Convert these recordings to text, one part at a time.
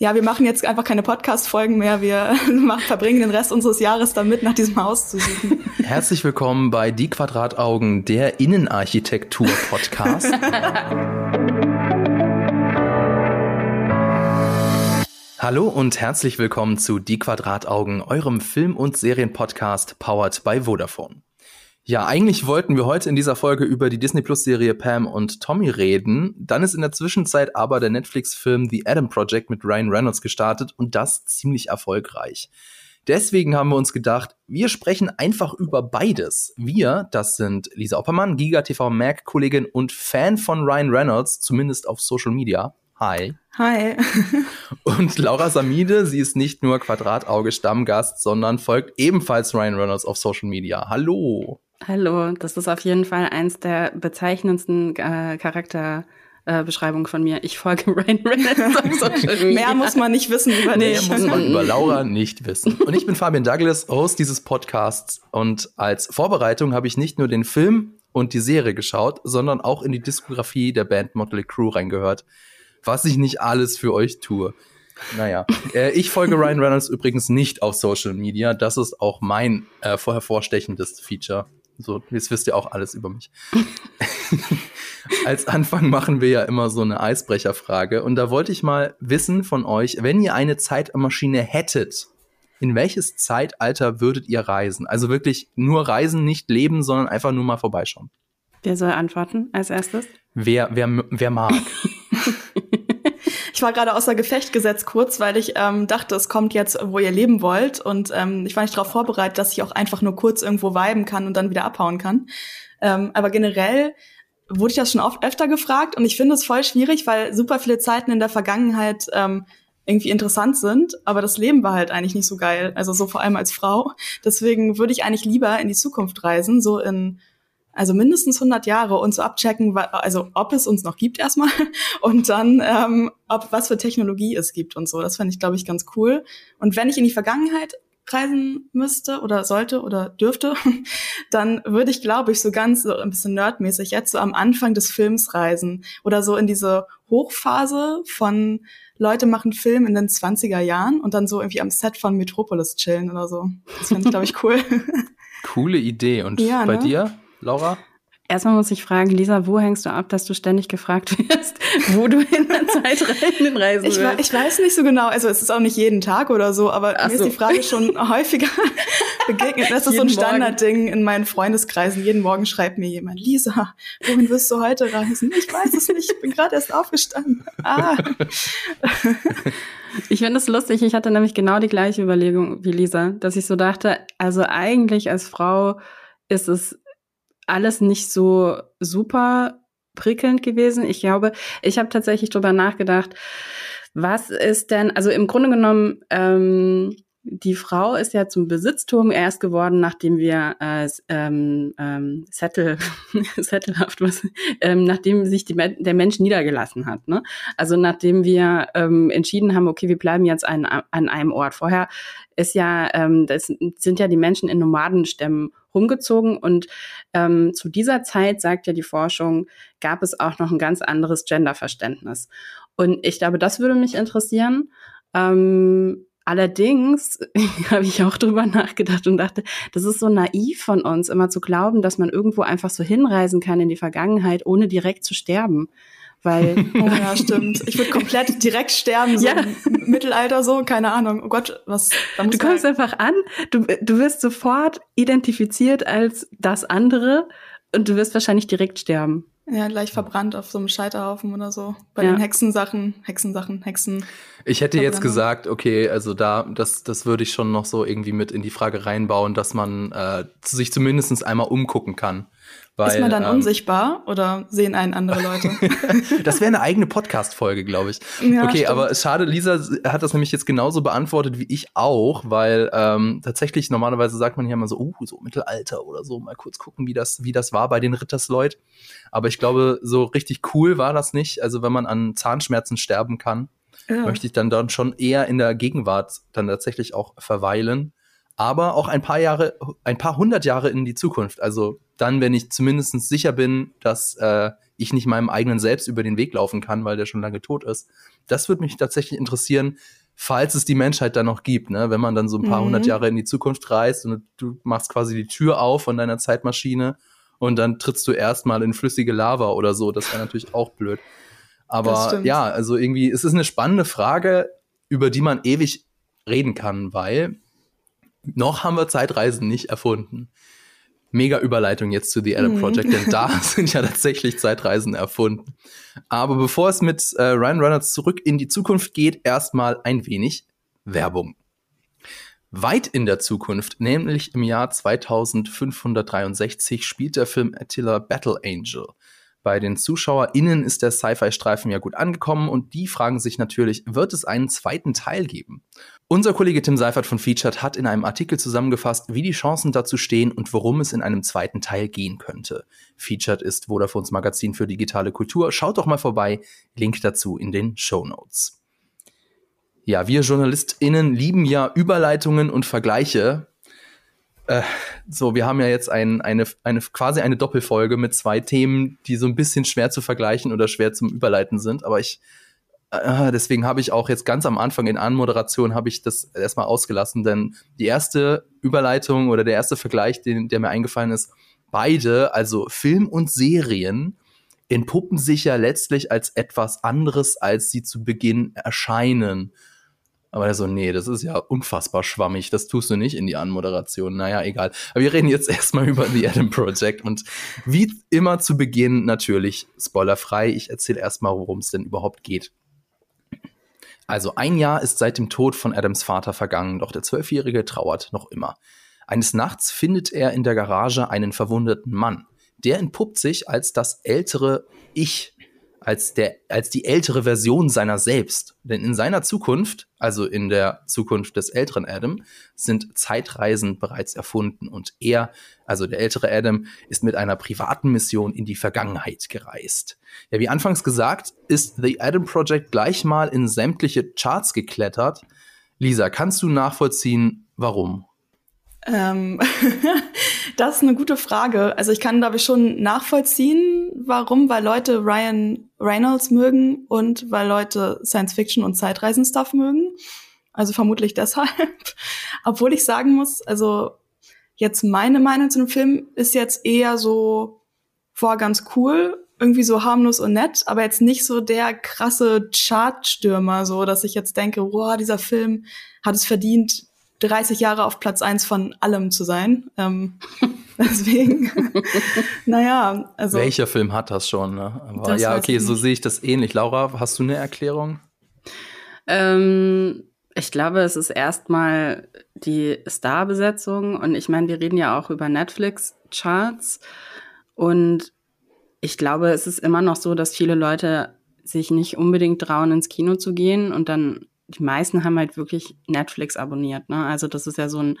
Ja, wir machen jetzt einfach keine Podcast-Folgen mehr. Wir verbringen den Rest unseres Jahres damit, nach diesem Haus zu suchen. Herzlich willkommen bei Die Quadrataugen, der Innenarchitektur-Podcast. Hallo und herzlich willkommen zu Die Quadrataugen, eurem Film- und Serienpodcast powered by Vodafone. Ja, eigentlich wollten wir heute in dieser Folge über die Disney Plus Serie Pam und Tommy reden. Dann ist in der Zwischenzeit aber der Netflix-Film The Adam Project mit Ryan Reynolds gestartet und das ziemlich erfolgreich. Deswegen haben wir uns gedacht, wir sprechen einfach über beides. Wir, das sind Lisa Oppermann, Giga TV Mac Kollegin und Fan von Ryan Reynolds, zumindest auf Social Media. Hi. Hi. und Laura Samide, sie ist nicht nur Quadratauge Stammgast, sondern folgt ebenfalls Ryan Reynolds auf Social Media. Hallo. Hallo, das ist auf jeden Fall eins der bezeichnendsten äh, Charakterbeschreibungen äh, von mir. Ich folge Ryan Reynolds auf Social Media. Mehr muss man nicht wissen über dich. Mehr muss man über Laura nicht wissen. Und ich bin Fabian Douglas, Host dieses Podcasts. Und als Vorbereitung habe ich nicht nur den Film und die Serie geschaut, sondern auch in die Diskografie der Band Motley Crue reingehört. Was ich nicht alles für euch tue. Naja, äh, ich folge Ryan Reynolds übrigens nicht auf Social Media. Das ist auch mein äh, hervorstechendes Feature. So, jetzt wisst ihr auch alles über mich. Als Anfang machen wir ja immer so eine Eisbrecherfrage. Und da wollte ich mal wissen von euch, wenn ihr eine Zeitmaschine hättet, in welches Zeitalter würdet ihr reisen? Also wirklich nur reisen, nicht leben, sondern einfach nur mal vorbeischauen. Wer soll antworten als erstes? Wer, wer, wer mag. Ich war gerade außer Gefecht gesetzt kurz, weil ich ähm, dachte, es kommt jetzt, wo ihr leben wollt. Und ähm, ich war nicht darauf vorbereitet, dass ich auch einfach nur kurz irgendwo viben kann und dann wieder abhauen kann. Ähm, aber generell wurde ich das schon oft öfter gefragt und ich finde es voll schwierig, weil super viele Zeiten in der Vergangenheit ähm, irgendwie interessant sind, aber das Leben war halt eigentlich nicht so geil, also so vor allem als Frau. Deswegen würde ich eigentlich lieber in die Zukunft reisen, so in also mindestens 100 Jahre und so abchecken, also ob es uns noch gibt erstmal und dann ähm, ob was für Technologie es gibt und so. Das fände ich glaube ich ganz cool. Und wenn ich in die Vergangenheit reisen müsste oder sollte oder dürfte, dann würde ich, glaube ich, so ganz so ein bisschen nerdmäßig jetzt so am Anfang des Films reisen oder so in diese Hochphase von Leute machen Film in den 20er Jahren und dann so irgendwie am Set von Metropolis chillen oder so. Das fände ich, glaube ich, cool. Coole Idee. Und ja, bei ne? dir? Laura? Erstmal muss ich fragen, Lisa, wo hängst du ab, dass du ständig gefragt wirst, wo du in der Zeit reisen ich, willst? Ich weiß nicht so genau, also es ist auch nicht jeden Tag oder so, aber Ach mir so. ist die Frage schon häufiger begegnet. Das ist so ein Standardding in meinen Freundeskreisen. Jeden Morgen schreibt mir jemand, Lisa, wohin wirst du heute reisen? Ich weiß es nicht, ich bin gerade erst aufgestanden. Ah. Ich finde es lustig, ich hatte nämlich genau die gleiche Überlegung wie Lisa, dass ich so dachte, also eigentlich als Frau ist es alles nicht so super prickelnd gewesen. Ich glaube, ich habe tatsächlich drüber nachgedacht, was ist denn, also im Grunde genommen, ähm, die Frau ist ja zum Besitztum erst geworden, nachdem wir äh, ähm, ähm, Settle, Settlehaft was, ähm, nachdem sich die, der Mensch niedergelassen hat. Ne? Also nachdem wir ähm, entschieden haben, okay, wir bleiben jetzt an, an einem Ort. Vorher ist ja, ähm, das sind ja die Menschen in Nomadenstämmen rumgezogen und ähm, zu dieser Zeit, sagt ja die Forschung, gab es auch noch ein ganz anderes Genderverständnis. Und ich glaube, das würde mich interessieren. Ähm, Allerdings habe ich auch drüber nachgedacht und dachte, das ist so naiv von uns, immer zu glauben, dass man irgendwo einfach so hinreisen kann in die Vergangenheit, ohne direkt zu sterben. Weil, oh ja, stimmt. Ich würde komplett direkt sterben, so ja. im Mittelalter so, keine Ahnung. Oh Gott, was, Du kommst halt einfach an, du, du wirst sofort identifiziert als das andere und du wirst wahrscheinlich direkt sterben. Ja, gleich verbrannt auf so einem Scheiterhaufen oder so. Bei ja. den Hexensachen, Hexensachen, Hexen. Ich hätte jetzt gesagt, okay, also da, das, das würde ich schon noch so irgendwie mit in die Frage reinbauen, dass man äh, sich zumindest einmal umgucken kann. Weil, ist man dann ähm, unsichtbar oder sehen einen andere Leute? das wäre eine eigene Podcast-Folge, glaube ich. Ja, okay, stimmt. aber schade, Lisa hat das nämlich jetzt genauso beantwortet wie ich auch, weil ähm, tatsächlich normalerweise sagt man ja immer so, uh, so Mittelalter oder so, mal kurz gucken, wie das, wie das war bei den Rittersleut. Aber ich glaube, so richtig cool war das nicht. Also wenn man an Zahnschmerzen sterben kann, ja. möchte ich dann dann schon eher in der Gegenwart dann tatsächlich auch verweilen. Aber auch ein paar Jahre, ein paar hundert Jahre in die Zukunft. Also dann, wenn ich zumindest sicher bin, dass äh, ich nicht meinem eigenen Selbst über den Weg laufen kann, weil der schon lange tot ist. Das würde mich tatsächlich interessieren, falls es die Menschheit dann noch gibt, ne? wenn man dann so ein paar mhm. hundert Jahre in die Zukunft reist und du machst quasi die Tür auf von deiner Zeitmaschine und dann trittst du erstmal in flüssige Lava oder so. Das wäre natürlich auch blöd. Aber ja, also irgendwie, es ist eine spannende Frage, über die man ewig reden kann, weil noch haben wir Zeitreisen nicht erfunden. Mega Überleitung jetzt zu The Adam mhm. Project, denn da sind ja tatsächlich Zeitreisen erfunden. Aber bevor es mit äh, Ryan Reynolds zurück in die Zukunft geht, erstmal ein wenig Werbung. Weit in der Zukunft, nämlich im Jahr 2563, spielt der Film Attila Battle Angel. Bei den ZuschauerInnen ist der Sci-Fi-Streifen ja gut angekommen und die fragen sich natürlich, wird es einen zweiten Teil geben? Unser Kollege Tim Seifert von Featured hat in einem Artikel zusammengefasst, wie die Chancen dazu stehen und worum es in einem zweiten Teil gehen könnte. Featured ist Vodafones Magazin für digitale Kultur. Schaut doch mal vorbei. Link dazu in den Show Notes. Ja, wir JournalistInnen lieben ja Überleitungen und Vergleiche. Äh, so, wir haben ja jetzt ein, eine, eine, quasi eine Doppelfolge mit zwei Themen, die so ein bisschen schwer zu vergleichen oder schwer zum Überleiten sind. Aber ich, äh, deswegen habe ich auch jetzt ganz am Anfang in Anmoderation habe ich das erstmal ausgelassen, denn die erste Überleitung oder der erste Vergleich, den, der mir eingefallen ist, beide, also Film und Serien, entpuppen sich ja letztlich als etwas anderes, als sie zu Beginn erscheinen. Aber er so, nee, das ist ja unfassbar schwammig, das tust du nicht in die Anmoderation. Naja, egal. Aber wir reden jetzt erstmal über The Adam Project und wie immer zu Beginn natürlich spoilerfrei. Ich erzähle erstmal, worum es denn überhaupt geht. Also ein Jahr ist seit dem Tod von Adams Vater vergangen, doch der Zwölfjährige trauert noch immer. Eines Nachts findet er in der Garage einen verwundeten Mann. Der entpuppt sich als das ältere Ich als, der, als die ältere Version seiner selbst. Denn in seiner Zukunft, also in der Zukunft des älteren Adam, sind Zeitreisen bereits erfunden und er, also der ältere Adam, ist mit einer privaten Mission in die Vergangenheit gereist. Ja, wie anfangs gesagt, ist The Adam Project gleich mal in sämtliche Charts geklettert. Lisa, kannst du nachvollziehen, warum? Ähm, das ist eine gute Frage. Also ich kann, glaube ich, schon nachvollziehen, warum, weil Leute Ryan Reynolds mögen und weil Leute Science Fiction und Zeitreisen-Stuff mögen. Also vermutlich deshalb. Obwohl ich sagen muss, also jetzt meine Meinung zu dem Film ist jetzt eher so, war ganz cool, irgendwie so harmlos und nett, aber jetzt nicht so der krasse Chartstürmer, so dass ich jetzt denke, wow, dieser Film hat es verdient, 30 Jahre auf Platz eins von allem zu sein. Ähm, deswegen, naja, also. Welcher Film hat das schon, ne? Aber ja, okay, so sehe ich das ähnlich. Laura, hast du eine Erklärung? Ähm, ich glaube, es ist erstmal die Starbesetzung und ich meine, wir reden ja auch über Netflix-Charts und ich glaube, es ist immer noch so, dass viele Leute sich nicht unbedingt trauen, ins Kino zu gehen und dann die meisten haben halt wirklich Netflix abonniert. Ne? Also das ist ja so ein,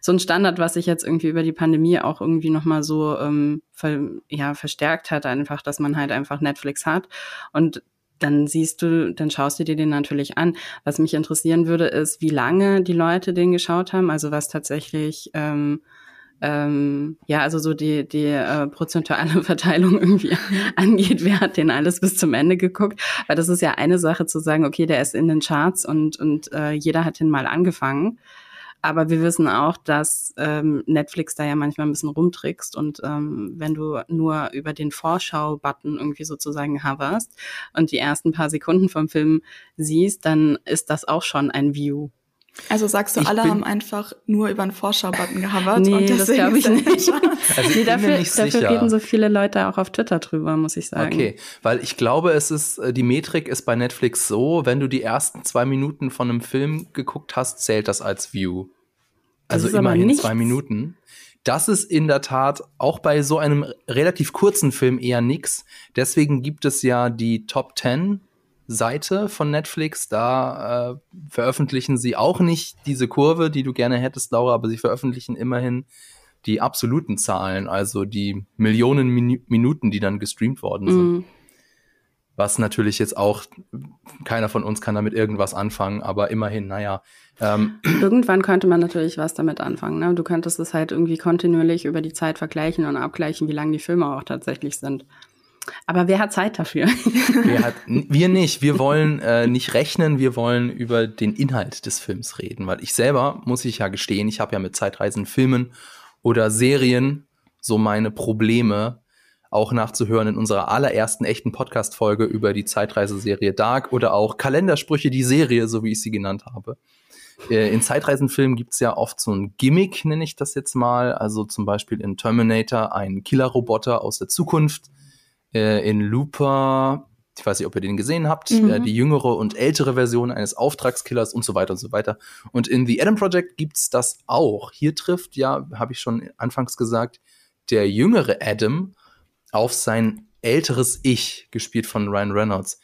so ein Standard, was sich jetzt irgendwie über die Pandemie auch irgendwie nochmal so ähm, ver, ja, verstärkt hat, einfach, dass man halt einfach Netflix hat. Und dann siehst du, dann schaust du dir den natürlich an. Was mich interessieren würde, ist, wie lange die Leute den geschaut haben, also was tatsächlich ähm, ähm, ja, also so die, die äh, prozentuale Verteilung irgendwie angeht, wer hat den alles bis zum Ende geguckt? Weil das ist ja eine Sache zu sagen, okay, der ist in den Charts und, und äh, jeder hat den mal angefangen. Aber wir wissen auch, dass ähm, Netflix da ja manchmal ein bisschen rumtrickst und ähm, wenn du nur über den Vorschau-Button irgendwie sozusagen hoverst und die ersten paar Sekunden vom Film siehst, dann ist das auch schon ein View. Also sagst du, ich alle haben einfach nur über einen Vorschau-Button gehovert? nee, und das glaube ich nicht. also ich nee, dafür, nicht dafür reden so viele Leute auch auf Twitter drüber, muss ich sagen. Okay, weil ich glaube, es ist, äh, die Metrik ist bei Netflix so, wenn du die ersten zwei Minuten von einem Film geguckt hast, zählt das als View. Also immerhin zwei Minuten. Das ist in der Tat auch bei so einem relativ kurzen Film eher nix. Deswegen gibt es ja die Top 10 Seite von Netflix. Da äh, veröffentlichen sie auch nicht diese Kurve, die du gerne hättest, Laura, aber sie veröffentlichen immerhin die absoluten Zahlen, also die Millionen Min Minuten, die dann gestreamt worden sind. Mm. was natürlich jetzt auch, keiner von uns kann damit irgendwas anfangen, aber immerhin, naja. Ähm. Irgendwann könnte man natürlich was damit anfangen. Ne? Du könntest es halt irgendwie kontinuierlich über die Zeit vergleichen und abgleichen, wie lang die Filme auch tatsächlich sind. Aber wer hat Zeit dafür? Wir, hat, wir nicht. Wir wollen äh, nicht rechnen, wir wollen über den Inhalt des Films reden. Weil ich selber, muss ich ja gestehen, ich habe ja mit Zeitreisen Filmen oder Serien so meine Probleme, auch nachzuhören in unserer allerersten echten Podcast-Folge über die Zeitreiseserie Dark oder auch Kalendersprüche, die Serie, so wie ich sie genannt habe. Äh, in Zeitreisenfilmen gibt's ja oft so ein Gimmick, nenne ich das jetzt mal. Also zum Beispiel in Terminator ein Killerroboter aus der Zukunft. Äh, in Looper, ich weiß nicht, ob ihr den gesehen habt, mhm. äh, die jüngere und ältere Version eines Auftragskillers und so weiter und so weiter. Und in The Adam Project gibt's das auch. Hier trifft, ja, habe ich schon anfangs gesagt, der jüngere Adam auf sein älteres Ich, gespielt von Ryan Reynolds.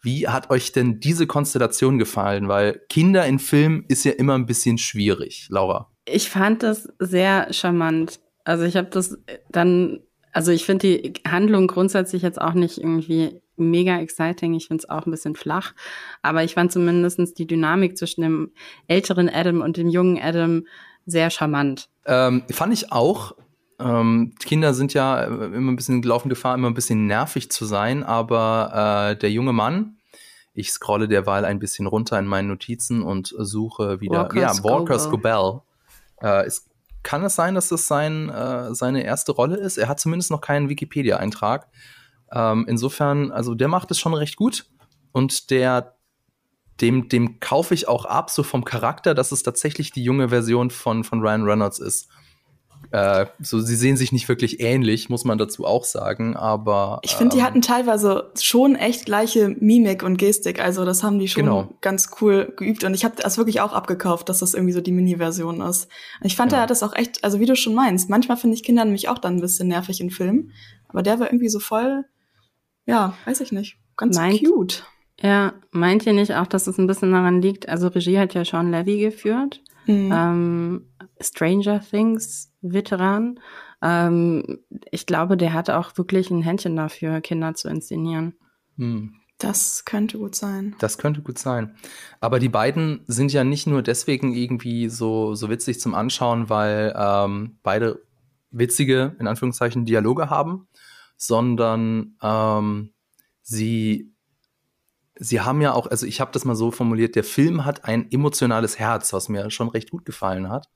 Wie hat euch denn diese Konstellation gefallen? Weil Kinder in Filmen ist ja immer ein bisschen schwierig, Laura. Ich fand das sehr charmant. Also ich habe das dann, also ich finde die Handlung grundsätzlich jetzt auch nicht irgendwie mega exciting. Ich finde es auch ein bisschen flach. Aber ich fand zumindest die Dynamik zwischen dem älteren Adam und dem jungen Adam sehr charmant. Ähm, fand ich auch. Ähm, Kinder sind ja äh, immer ein bisschen laufen Gefahr, immer ein bisschen nervig zu sein, aber äh, der junge Mann, ich scrolle derweil ein bisschen runter in meinen Notizen und suche wieder, Walker ja, Walker Scobell. Äh, es, kann es sein, dass das sein, äh, seine erste Rolle ist? Er hat zumindest noch keinen Wikipedia-Eintrag. Ähm, insofern, also der macht es schon recht gut und der dem, dem kaufe ich auch ab, so vom Charakter, dass es tatsächlich die junge Version von, von Ryan Reynolds ist. Äh, so, sie sehen sich nicht wirklich ähnlich, muss man dazu auch sagen, aber. Ich finde, ähm, die hatten teilweise schon echt gleiche Mimik und Gestik. Also, das haben die schon genau. ganz cool geübt. Und ich habe das wirklich auch abgekauft, dass das irgendwie so die Mini-Version ist. Und ich fand, ja. er hat das auch echt, also wie du schon meinst, manchmal finde ich Kinder nämlich auch dann ein bisschen nervig in Filmen. Aber der war irgendwie so voll, ja, weiß ich nicht, ganz meint, cute. Ja, meint ihr nicht auch, dass es ein bisschen daran liegt? Also, Regie hat ja Sean Levy geführt. Mhm. Ähm, Stranger Things Veteran. Ähm, ich glaube, der hat auch wirklich ein Händchen dafür, Kinder zu inszenieren. Mhm. Das könnte gut sein. Das könnte gut sein. Aber die beiden sind ja nicht nur deswegen irgendwie so, so witzig zum Anschauen, weil ähm, beide witzige, in Anführungszeichen, Dialoge haben, sondern ähm, sie Sie haben ja auch, also ich habe das mal so formuliert, der Film hat ein emotionales Herz, was mir schon recht gut gefallen hat.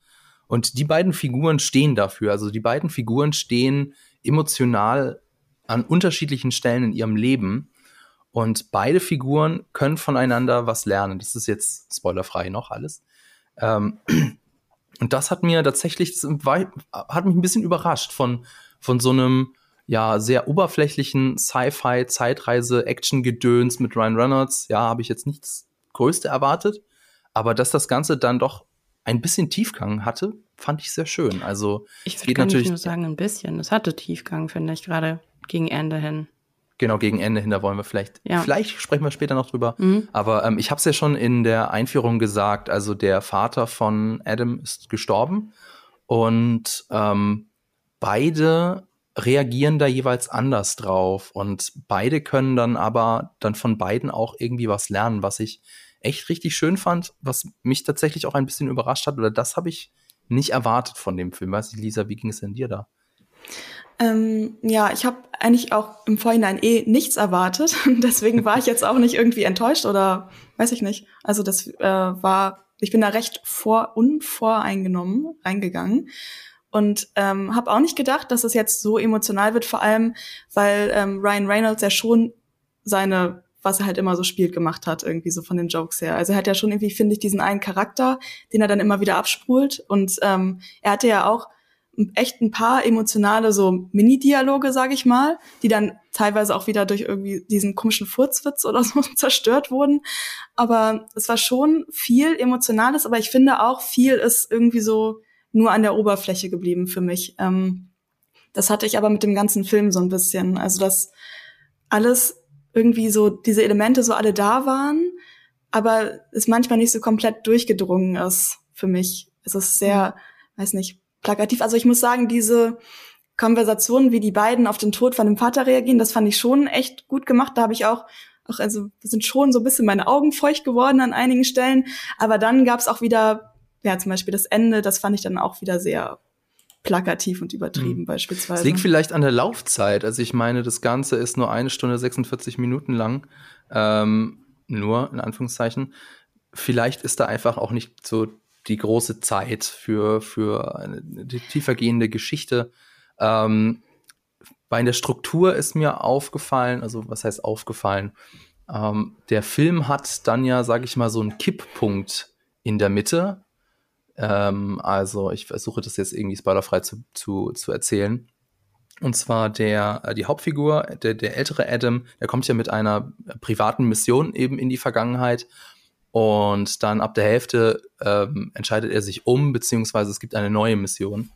Und die beiden Figuren stehen dafür. Also die beiden Figuren stehen emotional an unterschiedlichen Stellen in ihrem Leben. Und beide Figuren können voneinander was lernen. Das ist jetzt spoilerfrei noch alles. Ähm, und das hat mir tatsächlich, hat mich ein bisschen überrascht von, von so einem ja sehr oberflächlichen Sci-Fi Zeitreise Action Gedöns mit Ryan Reynolds, ja, habe ich jetzt nichts größte erwartet, aber dass das ganze dann doch ein bisschen Tiefgang hatte, fand ich sehr schön. Also ich würde natürlich nur sagen ein bisschen. Es hatte Tiefgang, finde ich gerade gegen Ende hin. Genau, gegen Ende hin, da wollen wir vielleicht, ja. vielleicht sprechen wir später noch drüber. Mhm. Aber ähm, ich habe es ja schon in der Einführung gesagt, also der Vater von Adam ist gestorben und ähm, beide reagieren da jeweils anders drauf und beide können dann aber dann von beiden auch irgendwie was lernen, was ich echt richtig schön fand, was mich tatsächlich auch ein bisschen überrascht hat oder das habe ich nicht erwartet von dem Film. Weiß ich, Lisa, wie ging es denn dir da? Ähm, ja, ich habe eigentlich auch im Vorhinein eh nichts erwartet. Deswegen war ich jetzt auch nicht irgendwie enttäuscht oder weiß ich nicht. Also das äh, war, ich bin da recht vor unvoreingenommen reingegangen und ähm, habe auch nicht gedacht, dass es jetzt so emotional wird, vor allem weil ähm, Ryan Reynolds ja schon seine was er halt immer so spielt gemacht hat, irgendwie so von den Jokes her. Also er hat ja schon irgendwie, finde ich, diesen einen Charakter, den er dann immer wieder abspult. Und ähm, er hatte ja auch echt ein paar emotionale so Mini-Dialoge, sage ich mal, die dann teilweise auch wieder durch irgendwie diesen komischen Furzwitz oder so zerstört wurden. Aber es war schon viel Emotionales, aber ich finde auch viel ist irgendwie so nur an der Oberfläche geblieben für mich. Ähm, das hatte ich aber mit dem ganzen Film so ein bisschen. Also, dass alles irgendwie so, diese Elemente so alle da waren, aber es manchmal nicht so komplett durchgedrungen ist für mich. Es ist sehr, mhm. weiß nicht, plakativ. Also ich muss sagen, diese Konversationen, wie die beiden auf den Tod von dem Vater reagieren, das fand ich schon echt gut gemacht. Da habe ich auch, auch, also sind schon so ein bisschen meine Augen feucht geworden an einigen Stellen. Aber dann gab es auch wieder, ja, zum Beispiel das Ende, das fand ich dann auch wieder sehr plakativ und übertrieben mhm. beispielsweise. Es liegt vielleicht an der Laufzeit. Also ich meine, das Ganze ist nur eine Stunde 46 Minuten lang. Ähm, nur, in Anführungszeichen. Vielleicht ist da einfach auch nicht so die große Zeit für, für eine, tiefergehende Geschichte. Ähm, bei der Struktur ist mir aufgefallen, also was heißt aufgefallen? Ähm, der Film hat dann ja, sag ich mal, so einen Kipppunkt in der Mitte. Ähm, also ich versuche das jetzt irgendwie spoilerfrei zu, zu, zu erzählen. Und zwar der, äh, die Hauptfigur, der, der ältere Adam, der kommt ja mit einer privaten Mission eben in die Vergangenheit. Und dann ab der Hälfte ähm, entscheidet er sich um, beziehungsweise es gibt eine neue Mission.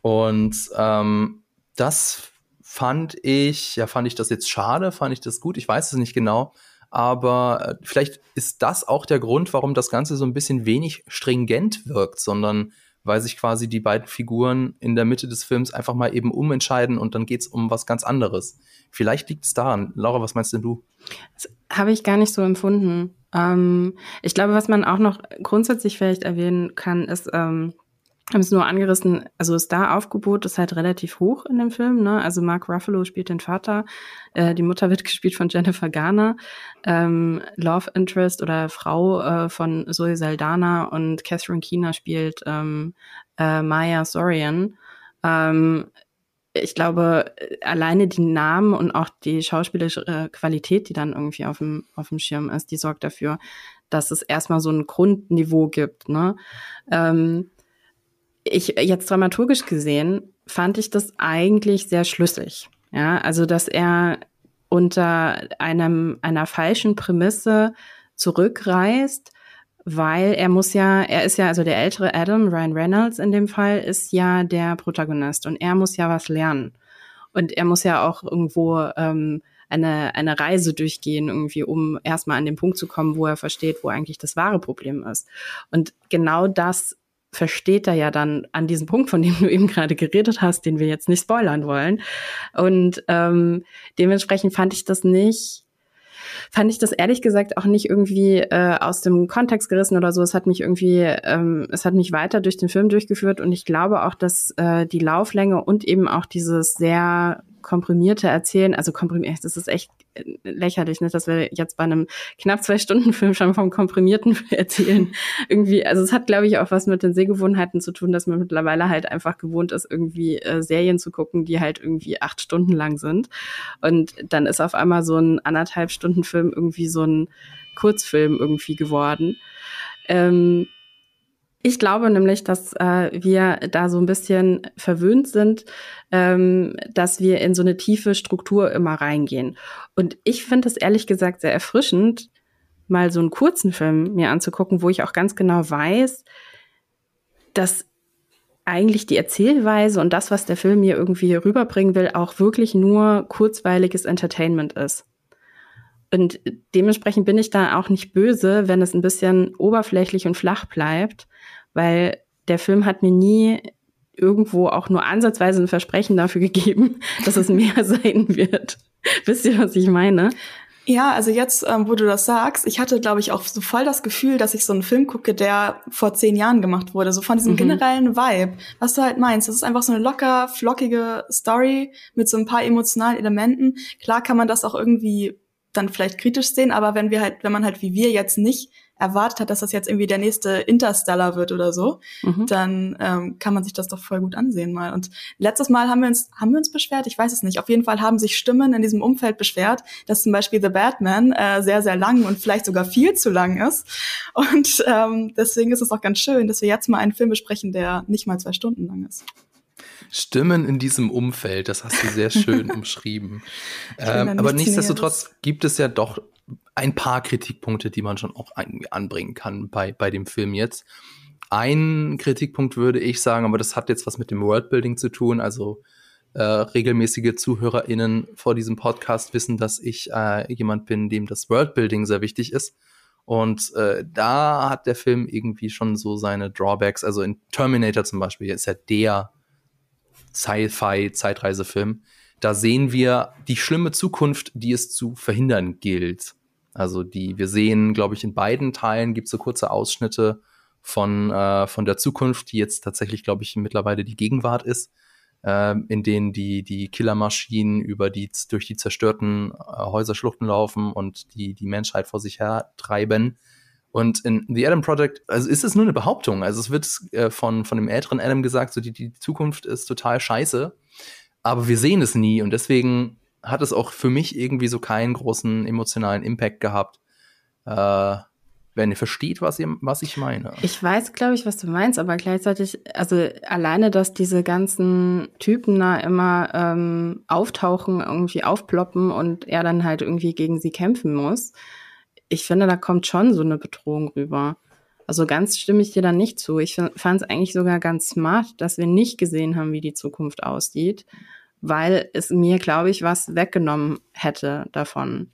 Und ähm, das fand ich, ja, fand ich das jetzt schade, fand ich das gut, ich weiß es nicht genau. Aber äh, vielleicht ist das auch der Grund, warum das Ganze so ein bisschen wenig stringent wirkt, sondern weil sich quasi die beiden Figuren in der Mitte des Films einfach mal eben umentscheiden und dann geht es um was ganz anderes. Vielleicht liegt es daran. Laura, was meinst denn du? Das habe ich gar nicht so empfunden. Ähm, ich glaube, was man auch noch grundsätzlich vielleicht erwähnen kann, ist, ähm, haben es nur angerissen, also das Star-Aufgebot ist halt relativ hoch in dem Film. Ne? Also Mark Ruffalo spielt den Vater, äh, die Mutter wird gespielt von Jennifer Garner, ähm, Love Interest oder Frau äh, von Zoe Saldana und Catherine Keener spielt ähm, äh, Maya Sorian. Ähm, ich glaube, alleine die Namen und auch die schauspielerische äh, Qualität, die dann irgendwie auf dem, auf dem Schirm ist, die sorgt dafür, dass es erstmal so ein Grundniveau gibt. Ne? Ähm, ich jetzt dramaturgisch gesehen fand ich das eigentlich sehr schlüssig. Ja, also dass er unter einem einer falschen Prämisse zurückreist, weil er muss ja, er ist ja also der ältere Adam, Ryan Reynolds in dem Fall, ist ja der Protagonist und er muss ja was lernen und er muss ja auch irgendwo ähm, eine, eine Reise durchgehen, irgendwie, um erstmal an den Punkt zu kommen, wo er versteht, wo eigentlich das wahre Problem ist. Und genau das versteht er ja dann an diesem Punkt, von dem du eben gerade geredet hast, den wir jetzt nicht spoilern wollen. Und ähm, dementsprechend fand ich das nicht fand ich das ehrlich gesagt auch nicht irgendwie äh, aus dem Kontext gerissen oder so. Es hat mich irgendwie, ähm, es hat mich weiter durch den Film durchgeführt und ich glaube auch, dass äh, die Lauflänge und eben auch dieses sehr komprimierte Erzählen, also komprimiert, das ist echt lächerlich, ne, dass wir jetzt bei einem knapp zwei Stunden Film schon vom komprimierten Erzählen irgendwie, also es hat, glaube ich, auch was mit den Sehgewohnheiten zu tun, dass man mittlerweile halt einfach gewohnt ist, irgendwie äh, Serien zu gucken, die halt irgendwie acht Stunden lang sind. Und dann ist auf einmal so ein anderthalb Stunden Film irgendwie so ein Kurzfilm irgendwie geworden. Ähm, ich glaube nämlich, dass äh, wir da so ein bisschen verwöhnt sind, ähm, dass wir in so eine tiefe Struktur immer reingehen. Und ich finde es ehrlich gesagt sehr erfrischend, mal so einen kurzen Film mir anzugucken, wo ich auch ganz genau weiß, dass eigentlich die Erzählweise und das, was der Film mir irgendwie rüberbringen will, auch wirklich nur kurzweiliges Entertainment ist. Und dementsprechend bin ich da auch nicht böse, wenn es ein bisschen oberflächlich und flach bleibt, weil der Film hat mir nie irgendwo auch nur ansatzweise ein Versprechen dafür gegeben, dass es mehr sein wird. Wisst ihr, was ich meine? Ja, also jetzt, ähm, wo du das sagst, ich hatte, glaube ich, auch so voll das Gefühl, dass ich so einen Film gucke, der vor zehn Jahren gemacht wurde, so von diesem mhm. generellen Vibe, was du halt meinst. Das ist einfach so eine locker, flockige Story mit so ein paar emotionalen Elementen. Klar kann man das auch irgendwie dann vielleicht kritisch sehen, aber wenn wir halt, wenn man halt wie wir jetzt nicht erwartet hat, dass das jetzt irgendwie der nächste Interstellar wird oder so, mhm. dann ähm, kann man sich das doch voll gut ansehen mal. Und letztes Mal haben wir uns, haben wir uns beschwert? Ich weiß es nicht. Auf jeden Fall haben sich Stimmen in diesem Umfeld beschwert, dass zum Beispiel The Batman äh, sehr, sehr lang und vielleicht sogar viel zu lang ist. Und ähm, deswegen ist es auch ganz schön, dass wir jetzt mal einen Film besprechen, der nicht mal zwei Stunden lang ist. Stimmen in diesem Umfeld, das hast du sehr schön umschrieben. Ähm, aber nichtsdestotrotz gibt es ja doch ein paar Kritikpunkte, die man schon auch anbringen kann bei, bei dem Film jetzt. Ein Kritikpunkt würde ich sagen, aber das hat jetzt was mit dem Worldbuilding zu tun. Also äh, regelmäßige ZuhörerInnen vor diesem Podcast wissen, dass ich äh, jemand bin, dem das Worldbuilding sehr wichtig ist. Und äh, da hat der Film irgendwie schon so seine Drawbacks. Also in Terminator zum Beispiel ist ja der Sci-Fi-Zeitreisefilm. Da sehen wir die schlimme Zukunft, die es zu verhindern gilt. Also die, wir sehen, glaube ich, in beiden Teilen gibt es so kurze Ausschnitte von, äh, von der Zukunft, die jetzt tatsächlich, glaube ich, mittlerweile die Gegenwart ist, äh, in denen die, die Killermaschinen über die, durch die zerstörten äh, Häuserschluchten laufen und die, die Menschheit vor sich her treiben. Und in The Adam Project, also ist es nur eine Behauptung. Also es wird äh, von, von dem älteren Adam gesagt, so die, die Zukunft ist total scheiße. Aber wir sehen es nie und deswegen hat es auch für mich irgendwie so keinen großen emotionalen Impact gehabt. Äh, wenn ihr versteht, was, ihr, was ich meine. Ich weiß, glaube ich, was du meinst, aber gleichzeitig, also alleine, dass diese ganzen Typen da immer ähm, auftauchen, irgendwie aufploppen und er dann halt irgendwie gegen sie kämpfen muss, ich finde, da kommt schon so eine Bedrohung rüber. Also ganz stimme ich dir da nicht zu. Ich fand es eigentlich sogar ganz smart, dass wir nicht gesehen haben, wie die Zukunft aussieht, weil es mir, glaube ich, was weggenommen hätte davon.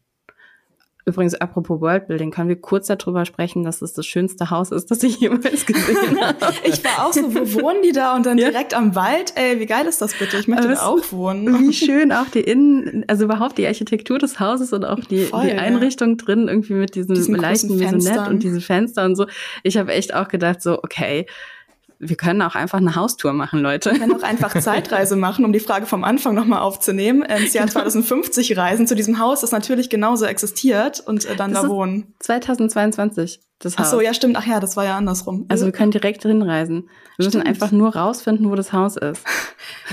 Übrigens, apropos Worldbuilding, können wir kurz darüber sprechen, dass es das schönste Haus ist, das ich jemals gesehen habe. ich war auch so, wo wohnen die da und dann ja. direkt am Wald? Ey, wie geil ist das bitte? Ich möchte da auch wohnen. Wie schön auch die Innen, also überhaupt die Architektur des Hauses und auch die, Voll, die Einrichtung ja. drin, irgendwie mit diesem Diesen leichten Maisonette und diese Fenster und so. Ich habe echt auch gedacht, so, okay, wir können auch einfach eine Haustour machen, Leute. Wir können auch einfach Zeitreise machen, um die Frage vom Anfang nochmal aufzunehmen. Ins Jahr 2050 genau. reisen zu diesem Haus, das natürlich genauso existiert und äh, dann das da wohnen. 2022 das Haus. Ach so, ja, stimmt. Ach ja, das war ja andersrum. Also wir können direkt hinreisen. Wir müssen einfach nur rausfinden, wo das Haus ist.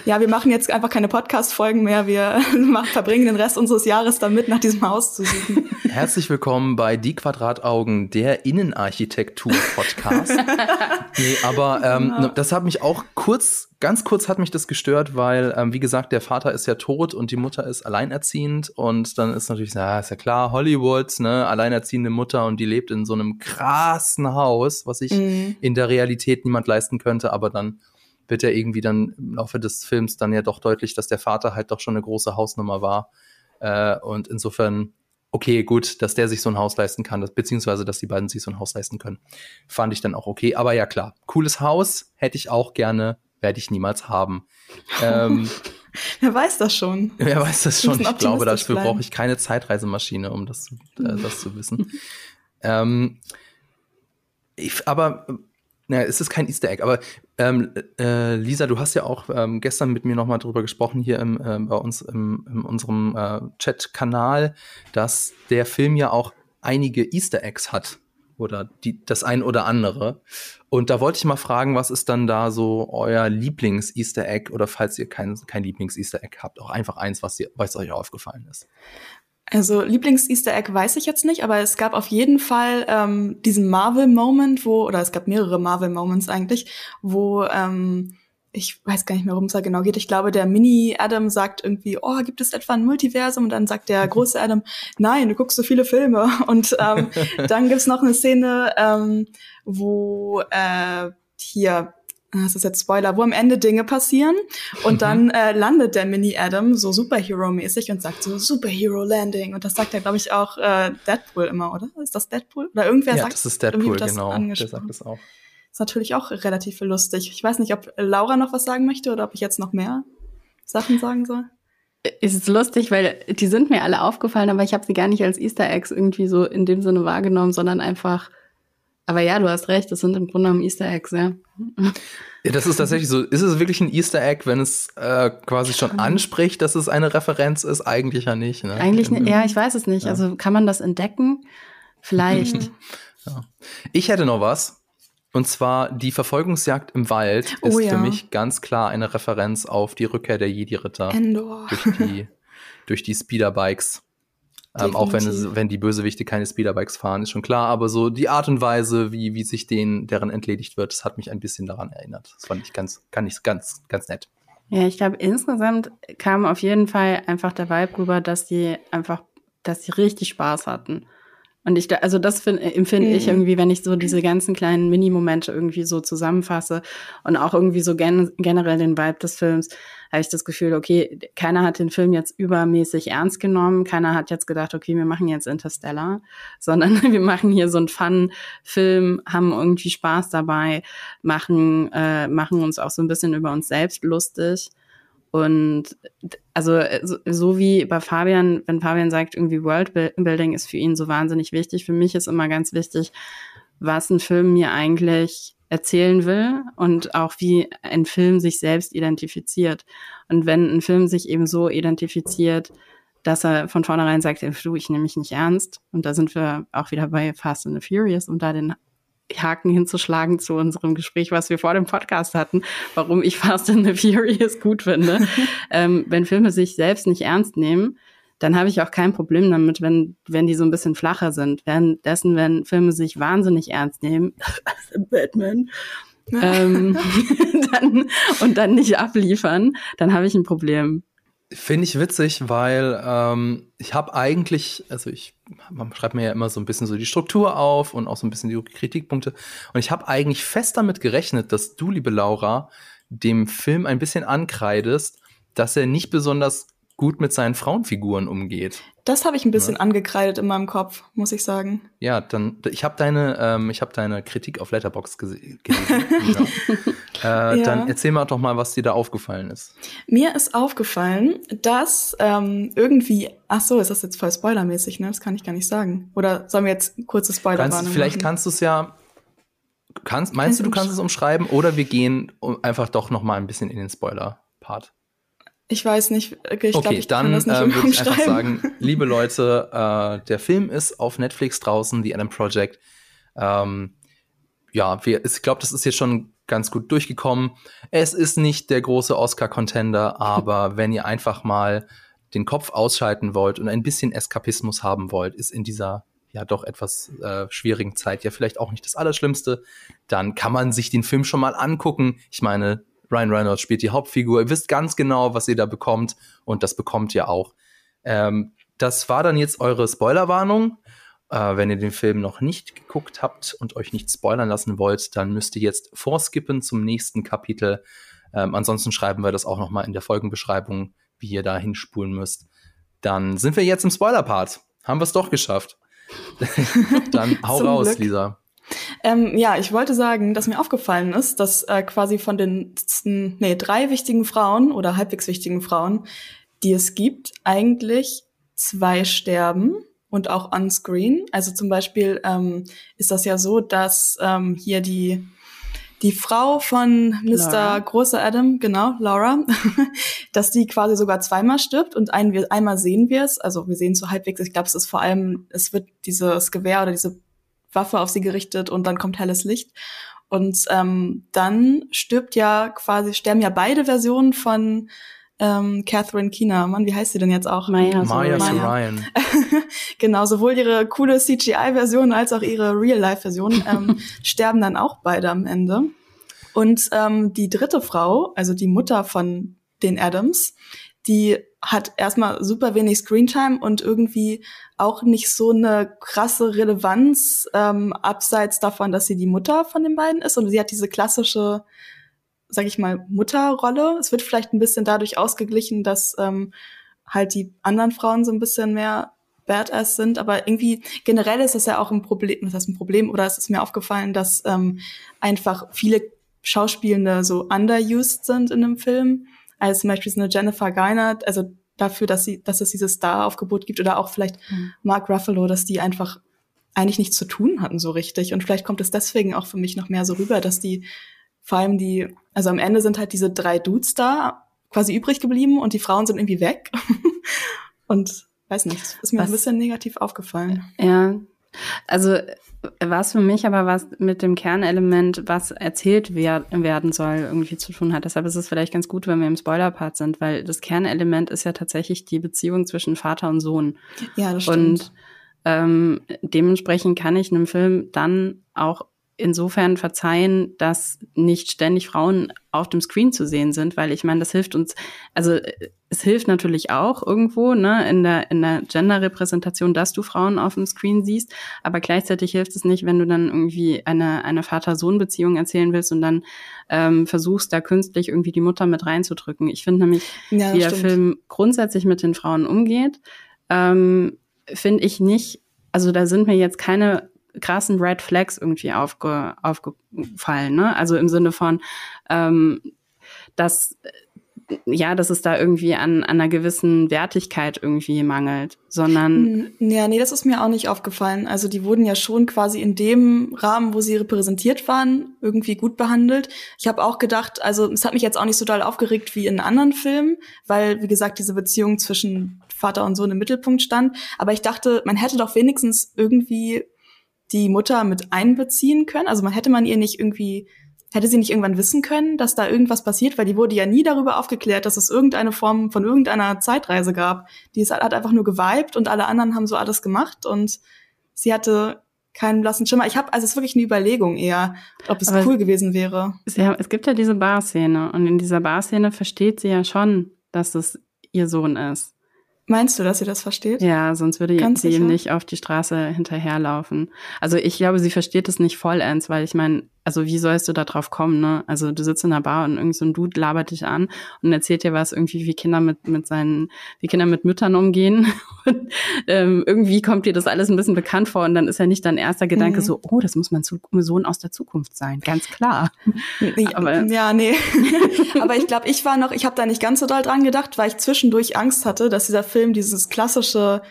Ja, wir machen jetzt einfach keine Podcast-Folgen mehr. Wir verbringen den Rest unseres Jahres damit, nach diesem Haus zu suchen. Herzlich willkommen bei Die Quadrataugen, der Innenarchitektur-Podcast. nee, aber ähm, ja. das hat mich auch kurz, ganz kurz hat mich das gestört, weil, ähm, wie gesagt, der Vater ist ja tot und die Mutter ist alleinerziehend. Und dann ist natürlich, ja, ist ja klar, Hollywood, ne, alleinerziehende Mutter und die lebt in so einem krassen Haus, was sich mhm. in der Realität niemand leisten könnte, aber dann wird ja irgendwie dann im Laufe des Films dann ja doch deutlich, dass der Vater halt doch schon eine große Hausnummer war. Äh, und insofern, okay, gut, dass der sich so ein Haus leisten kann, dass, beziehungsweise dass die beiden sich so ein Haus leisten können, fand ich dann auch okay. Aber ja, klar, cooles Haus hätte ich auch gerne, werde ich niemals haben. ähm, Wer weiß das schon? Wer weiß das schon? Ich glaube, dafür brauche ich keine Zeitreisemaschine, um das, äh, das zu wissen. ähm, ich, aber naja, es ist kein Easter Egg, aber ähm, äh, Lisa, du hast ja auch ähm, gestern mit mir nochmal drüber gesprochen hier im, äh, bei uns im, in unserem äh, Chat-Kanal, dass der Film ja auch einige Easter Eggs hat oder die, das ein oder andere. Und da wollte ich mal fragen, was ist dann da so euer Lieblings-Easter Egg oder falls ihr kein, kein Lieblings-Easter Egg habt, auch einfach eins, was, ihr, was euch aufgefallen ist. Also Lieblings-Easter Egg weiß ich jetzt nicht, aber es gab auf jeden Fall ähm, diesen Marvel-Moment, wo, oder es gab mehrere Marvel-Moments eigentlich, wo ähm, ich weiß gar nicht mehr, worum es da genau geht. Ich glaube, der Mini-Adam sagt irgendwie, oh, gibt es etwa ein Multiversum? Und dann sagt der große Adam, nein, du guckst so viele Filme. Und ähm, dann gibt's noch eine Szene, ähm, wo äh, hier Ah, das ist jetzt Spoiler, wo am Ende Dinge passieren und mhm. dann äh, landet der Mini-Adam so Superhero-mäßig und sagt so Superhero-Landing und das sagt ja, glaube ich, auch äh, Deadpool immer, oder? Ist das Deadpool? Oder irgendwer ja, sagt das ist Deadpool, das genau, der sagt das auch. Ist natürlich auch relativ lustig. Ich weiß nicht, ob Laura noch was sagen möchte oder ob ich jetzt noch mehr Sachen sagen soll. Ist lustig, weil die sind mir alle aufgefallen, aber ich habe sie gar nicht als Easter Eggs irgendwie so in dem Sinne wahrgenommen, sondern einfach aber ja, du hast recht, das sind im Grunde genommen Easter Eggs, ja. Ja, das ist tatsächlich so. Ist es wirklich ein Easter Egg, wenn es äh, quasi schon anspricht, dass es eine Referenz ist? Eigentlich ja nicht. Ne? Eigentlich, ne, ja, ich weiß es nicht. Ja. Also kann man das entdecken? Vielleicht. ja. Ich hätte noch was. Und zwar die Verfolgungsjagd im Wald oh, ist ja. für mich ganz klar eine Referenz auf die Rückkehr der Jedi-Ritter. Durch die, durch die Speederbikes. Ähm, auch wenn, es, wenn die Bösewichte keine Speederbikes fahren, ist schon klar. Aber so die Art und Weise, wie, wie sich denen, deren entledigt wird, das hat mich ein bisschen daran erinnert. Das fand ich ganz, kann ich ganz, ganz nett. Ja, ich glaube, insgesamt kam auf jeden Fall einfach der Vibe rüber, dass die einfach, dass die richtig Spaß hatten. Und ich, also das find, empfinde mhm. ich irgendwie, wenn ich so diese ganzen kleinen Mini-Momente irgendwie so zusammenfasse und auch irgendwie so gen generell den Vibe des Films, habe ich das Gefühl, okay, keiner hat den Film jetzt übermäßig ernst genommen, keiner hat jetzt gedacht, okay, wir machen jetzt Interstellar, sondern wir machen hier so einen Fun-Film, haben irgendwie Spaß dabei, machen, äh, machen uns auch so ein bisschen über uns selbst lustig. Und also so wie bei Fabian, wenn Fabian sagt, irgendwie Worldbuilding ist für ihn so wahnsinnig wichtig, für mich ist immer ganz wichtig, was ein Film mir eigentlich erzählen will und auch wie ein Film sich selbst identifiziert. Und wenn ein Film sich eben so identifiziert, dass er von vornherein sagt, du, ich nehme mich nicht ernst. Und da sind wir auch wieder bei Fast and the Furious, um da den Haken hinzuschlagen zu unserem Gespräch, was wir vor dem Podcast hatten, warum ich Fast and the Furious gut finde. ähm, wenn Filme sich selbst nicht ernst nehmen, dann habe ich auch kein Problem damit, wenn, wenn die so ein bisschen flacher sind. Währenddessen, wenn Filme sich wahnsinnig ernst nehmen, Batman, ähm, dann, und dann nicht abliefern, dann habe ich ein Problem. Finde ich witzig, weil ähm, ich habe eigentlich, also ich man schreibt mir ja immer so ein bisschen so die Struktur auf und auch so ein bisschen die Kritikpunkte. Und ich habe eigentlich fest damit gerechnet, dass du, liebe Laura, dem Film ein bisschen ankreidest, dass er nicht besonders gut mit seinen Frauenfiguren umgeht. Das habe ich ein bisschen ja. angekreidet in meinem Kopf, muss ich sagen. Ja, dann ich habe deine ähm, ich habe deine Kritik auf Letterbox gelesen. ja. äh, ja. Dann erzähl mal doch mal, was dir da aufgefallen ist. Mir ist aufgefallen, dass ähm, irgendwie ach so, ist das jetzt voll spoilermäßig, ne? Das kann ich gar nicht sagen. Oder sollen wir jetzt kurze Spoiler kannst, Vielleicht machen? kannst du es ja kannst meinst du, du kannst es umschreiben oder wir gehen einfach doch noch mal ein bisschen in den Spoiler Part. Ich weiß nicht, ich okay, glaub, ich dann äh, würde ich einfach sagen, liebe Leute, äh, der Film ist auf Netflix draußen, The Adam Project. Ähm, ja, wir, ich glaube, das ist jetzt schon ganz gut durchgekommen. Es ist nicht der große Oscar-Contender, aber wenn ihr einfach mal den Kopf ausschalten wollt und ein bisschen Eskapismus haben wollt, ist in dieser ja doch etwas äh, schwierigen Zeit ja vielleicht auch nicht das Allerschlimmste, dann kann man sich den Film schon mal angucken. Ich meine, Ryan Reynolds spielt die Hauptfigur. Ihr wisst ganz genau, was ihr da bekommt und das bekommt ihr auch. Ähm, das war dann jetzt eure Spoilerwarnung. Äh, wenn ihr den Film noch nicht geguckt habt und euch nicht spoilern lassen wollt, dann müsst ihr jetzt vorskippen zum nächsten Kapitel. Ähm, ansonsten schreiben wir das auch noch mal in der Folgenbeschreibung, wie ihr da hinspulen müsst. Dann sind wir jetzt im Spoiler-Part. Haben wir es doch geschafft. dann hau raus, Glück. Lisa. Ähm, ja, ich wollte sagen, dass mir aufgefallen ist, dass äh, quasi von den nee, drei wichtigen Frauen oder halbwegs wichtigen Frauen, die es gibt, eigentlich zwei sterben und auch on-screen. Also zum Beispiel ähm, ist das ja so, dass ähm, hier die die Frau von Mr. Laura. Großer Adam, genau, Laura, dass die quasi sogar zweimal stirbt und ein, einmal sehen wir es, also wir sehen so halbwegs, ich glaube, es ist vor allem, es wird dieses Gewehr oder diese Waffe auf sie gerichtet und dann kommt helles Licht. Und ähm, dann stirbt ja quasi, sterben ja beide Versionen von ähm, Catherine Keener. Mann, wie heißt sie denn jetzt auch? Maya, Maya Ryan. genau, sowohl ihre coole CGI-Version als auch ihre Real-Life-Version ähm, sterben dann auch beide am Ende. Und ähm, die dritte Frau, also die Mutter von den Adams, die hat erstmal super wenig Screentime und irgendwie auch nicht so eine krasse Relevanz, ähm, abseits davon, dass sie die Mutter von den beiden ist. Und sie hat diese klassische, sag ich mal, Mutterrolle. Es wird vielleicht ein bisschen dadurch ausgeglichen, dass ähm, halt die anderen Frauen so ein bisschen mehr Badass sind, aber irgendwie generell ist das ja auch ein Problem, was heißt ein Problem, oder es ist mir aufgefallen, dass ähm, einfach viele Schauspielende so underused sind in einem Film als zum Beispiel so eine Jennifer Garner, also dafür, dass sie, dass es dieses Star-Aufgebot gibt oder auch vielleicht mhm. Mark Ruffalo, dass die einfach eigentlich nichts zu tun hatten so richtig. Und vielleicht kommt es deswegen auch für mich noch mehr so rüber, dass die vor allem die, also am Ende sind halt diese drei Dudes da quasi übrig geblieben und die Frauen sind irgendwie weg. und weiß nicht, ist mir Was, ein bisschen negativ aufgefallen. Ja, also was für mich aber was mit dem Kernelement, was erzählt wer werden soll, irgendwie zu tun hat. Deshalb ist es vielleicht ganz gut, wenn wir im Spoiler-Part sind, weil das Kernelement ist ja tatsächlich die Beziehung zwischen Vater und Sohn. Ja, das stimmt. Und ähm, dementsprechend kann ich einem Film dann auch insofern verzeihen, dass nicht ständig Frauen auf dem Screen zu sehen sind, weil ich meine, das hilft uns, also es hilft natürlich auch irgendwo, ne, in der, in der Gender-Repräsentation, dass du Frauen auf dem Screen siehst, aber gleichzeitig hilft es nicht, wenn du dann irgendwie eine, eine Vater-Sohn-Beziehung erzählen willst und dann ähm, versuchst, da künstlich irgendwie die Mutter mit reinzudrücken. Ich finde nämlich, ja, wie der Film grundsätzlich mit den Frauen umgeht, ähm, finde ich nicht, also da sind mir jetzt keine krassen Red Flags irgendwie aufge, aufgefallen. Ne? Also im Sinne von, ähm, dass ja, dass es da irgendwie an, an einer gewissen Wertigkeit irgendwie mangelt, sondern. Ja, nee, das ist mir auch nicht aufgefallen. Also die wurden ja schon quasi in dem Rahmen, wo sie repräsentiert waren, irgendwie gut behandelt. Ich habe auch gedacht, also es hat mich jetzt auch nicht so doll aufgeregt wie in anderen Filmen, weil, wie gesagt, diese Beziehung zwischen Vater und Sohn im Mittelpunkt stand. Aber ich dachte, man hätte doch wenigstens irgendwie die Mutter mit einbeziehen können. Also man hätte man ihr nicht irgendwie Hätte sie nicht irgendwann wissen können, dass da irgendwas passiert? Weil die wurde ja nie darüber aufgeklärt, dass es irgendeine Form von irgendeiner Zeitreise gab. Die ist, hat einfach nur geweibt und alle anderen haben so alles gemacht und sie hatte keinen blassen Schimmer. Ich habe, also es ist wirklich eine Überlegung eher, ob es Aber cool gewesen wäre. Haben, es gibt ja diese Barszene und in dieser Barszene versteht sie ja schon, dass es ihr Sohn ist. Meinst du, dass sie das versteht? Ja, sonst würde Ganz sie sicher? ihm nicht auf die Straße hinterherlaufen. Also ich glaube, sie versteht es nicht vollends, weil ich meine, also wie sollst du da drauf kommen, ne? Also du sitzt in der Bar und irgend so ein Dude labert dich an und erzählt dir was irgendwie, wie Kinder mit, mit seinen, wie Kinder mit Müttern umgehen. Und ähm, irgendwie kommt dir das alles ein bisschen bekannt vor und dann ist ja nicht dein erster Gedanke mhm. so, oh, das muss mein Sohn aus der Zukunft sein, ganz klar. Aber, ja, nee. Aber ich glaube, ich war noch, ich habe da nicht ganz so doll dran gedacht, weil ich zwischendurch Angst hatte, dass dieser Film dieses klassische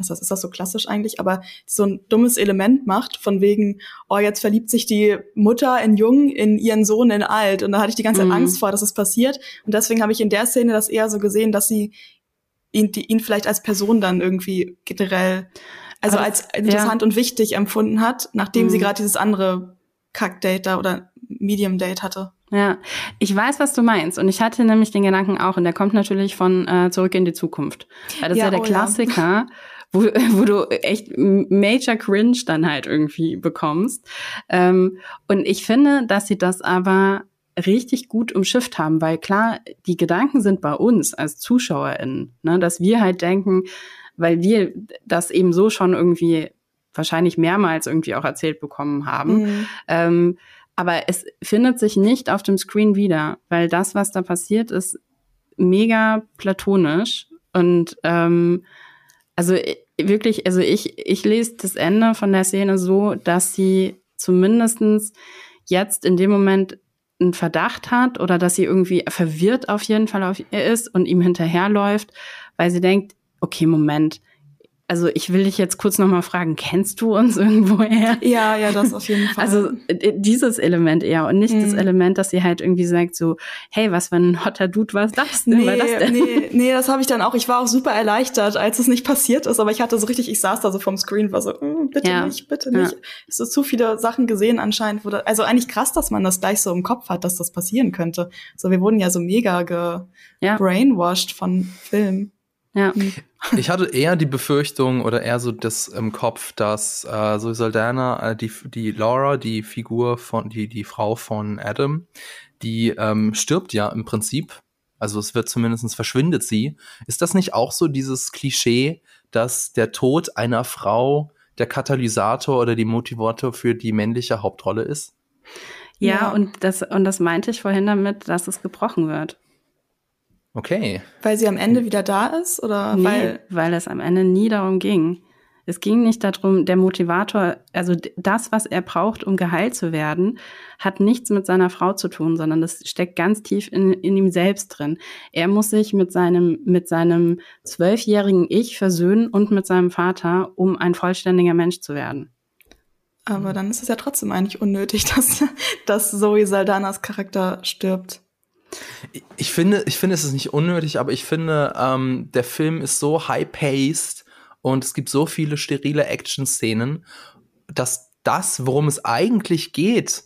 ist das, ist das so klassisch eigentlich, aber so ein dummes Element macht, von wegen, oh, jetzt verliebt sich die Mutter in Jung in ihren Sohn in Alt. Und da hatte ich die ganze Zeit mhm. Angst vor, dass es passiert. Und deswegen habe ich in der Szene das eher so gesehen, dass sie ihn, die, ihn vielleicht als Person dann irgendwie generell, also aber, als interessant ja. und wichtig empfunden hat, nachdem mhm. sie gerade dieses andere Kack-Date da oder Medium-Date hatte. Ja, ich weiß, was du meinst. Und ich hatte nämlich den Gedanken auch, und der kommt natürlich von äh, Zurück in die Zukunft. Weil das ja, ist ja der oh Klassiker. Ja. wo, wo du echt Major Cringe dann halt irgendwie bekommst. Ähm, und ich finde, dass sie das aber richtig gut umschifft haben, weil klar, die Gedanken sind bei uns als ZuschauerInnen, ne, dass wir halt denken, weil wir das eben so schon irgendwie wahrscheinlich mehrmals irgendwie auch erzählt bekommen haben. Mhm. Ähm, aber es findet sich nicht auf dem Screen wieder, weil das, was da passiert, ist mega platonisch und ähm, also äh, wirklich, also ich, ich lese das Ende von der Szene so, dass sie zumindestens jetzt in dem Moment einen Verdacht hat oder dass sie irgendwie verwirrt auf jeden Fall auf ihr ist und ihm hinterherläuft, weil sie denkt, okay, Moment, also ich will dich jetzt kurz nochmal fragen, kennst du uns irgendwoher? Ja, ja, das auf jeden Fall. Also dieses Element eher und nicht mhm. das Element, dass sie halt irgendwie sagt so, hey, was für ein hotter Dude war das denn? Nee, war das denn? nee, nee, das habe ich dann auch. Ich war auch super erleichtert, als es nicht passiert ist, aber ich hatte so richtig, ich saß da so vom Screen, war so, mm, bitte ja. nicht, bitte nicht. Ja. So zu viele Sachen gesehen anscheinend. Wurde, also eigentlich krass, dass man das gleich so im Kopf hat, dass das passieren könnte. So, wir wurden ja so mega ge ja. brainwashed von Film. Ja. Ich hatte eher die Befürchtung oder eher so das im Kopf, dass äh, so Saldana, äh, die, die Laura, die Figur von, die, die Frau von Adam, die ähm, stirbt ja im Prinzip. Also es wird zumindest verschwindet sie. Ist das nicht auch so dieses Klischee, dass der Tod einer Frau der Katalysator oder die Motivator für die männliche Hauptrolle ist? Ja, ja, und das, und das meinte ich vorhin damit, dass es gebrochen wird. Okay. Weil sie am Ende wieder da ist oder nee, weil weil es am Ende nie darum ging. Es ging nicht darum, der Motivator, also das, was er braucht, um geheilt zu werden, hat nichts mit seiner Frau zu tun, sondern das steckt ganz tief in, in ihm selbst drin. Er muss sich mit seinem, mit seinem zwölfjährigen Ich versöhnen und mit seinem Vater, um ein vollständiger Mensch zu werden. Aber dann ist es ja trotzdem eigentlich unnötig, dass, dass Zoe Saldanas Charakter stirbt. Ich finde, ich finde, es ist nicht unnötig, aber ich finde, ähm, der Film ist so high-paced und es gibt so viele sterile Action-Szenen, dass das, worum es eigentlich geht,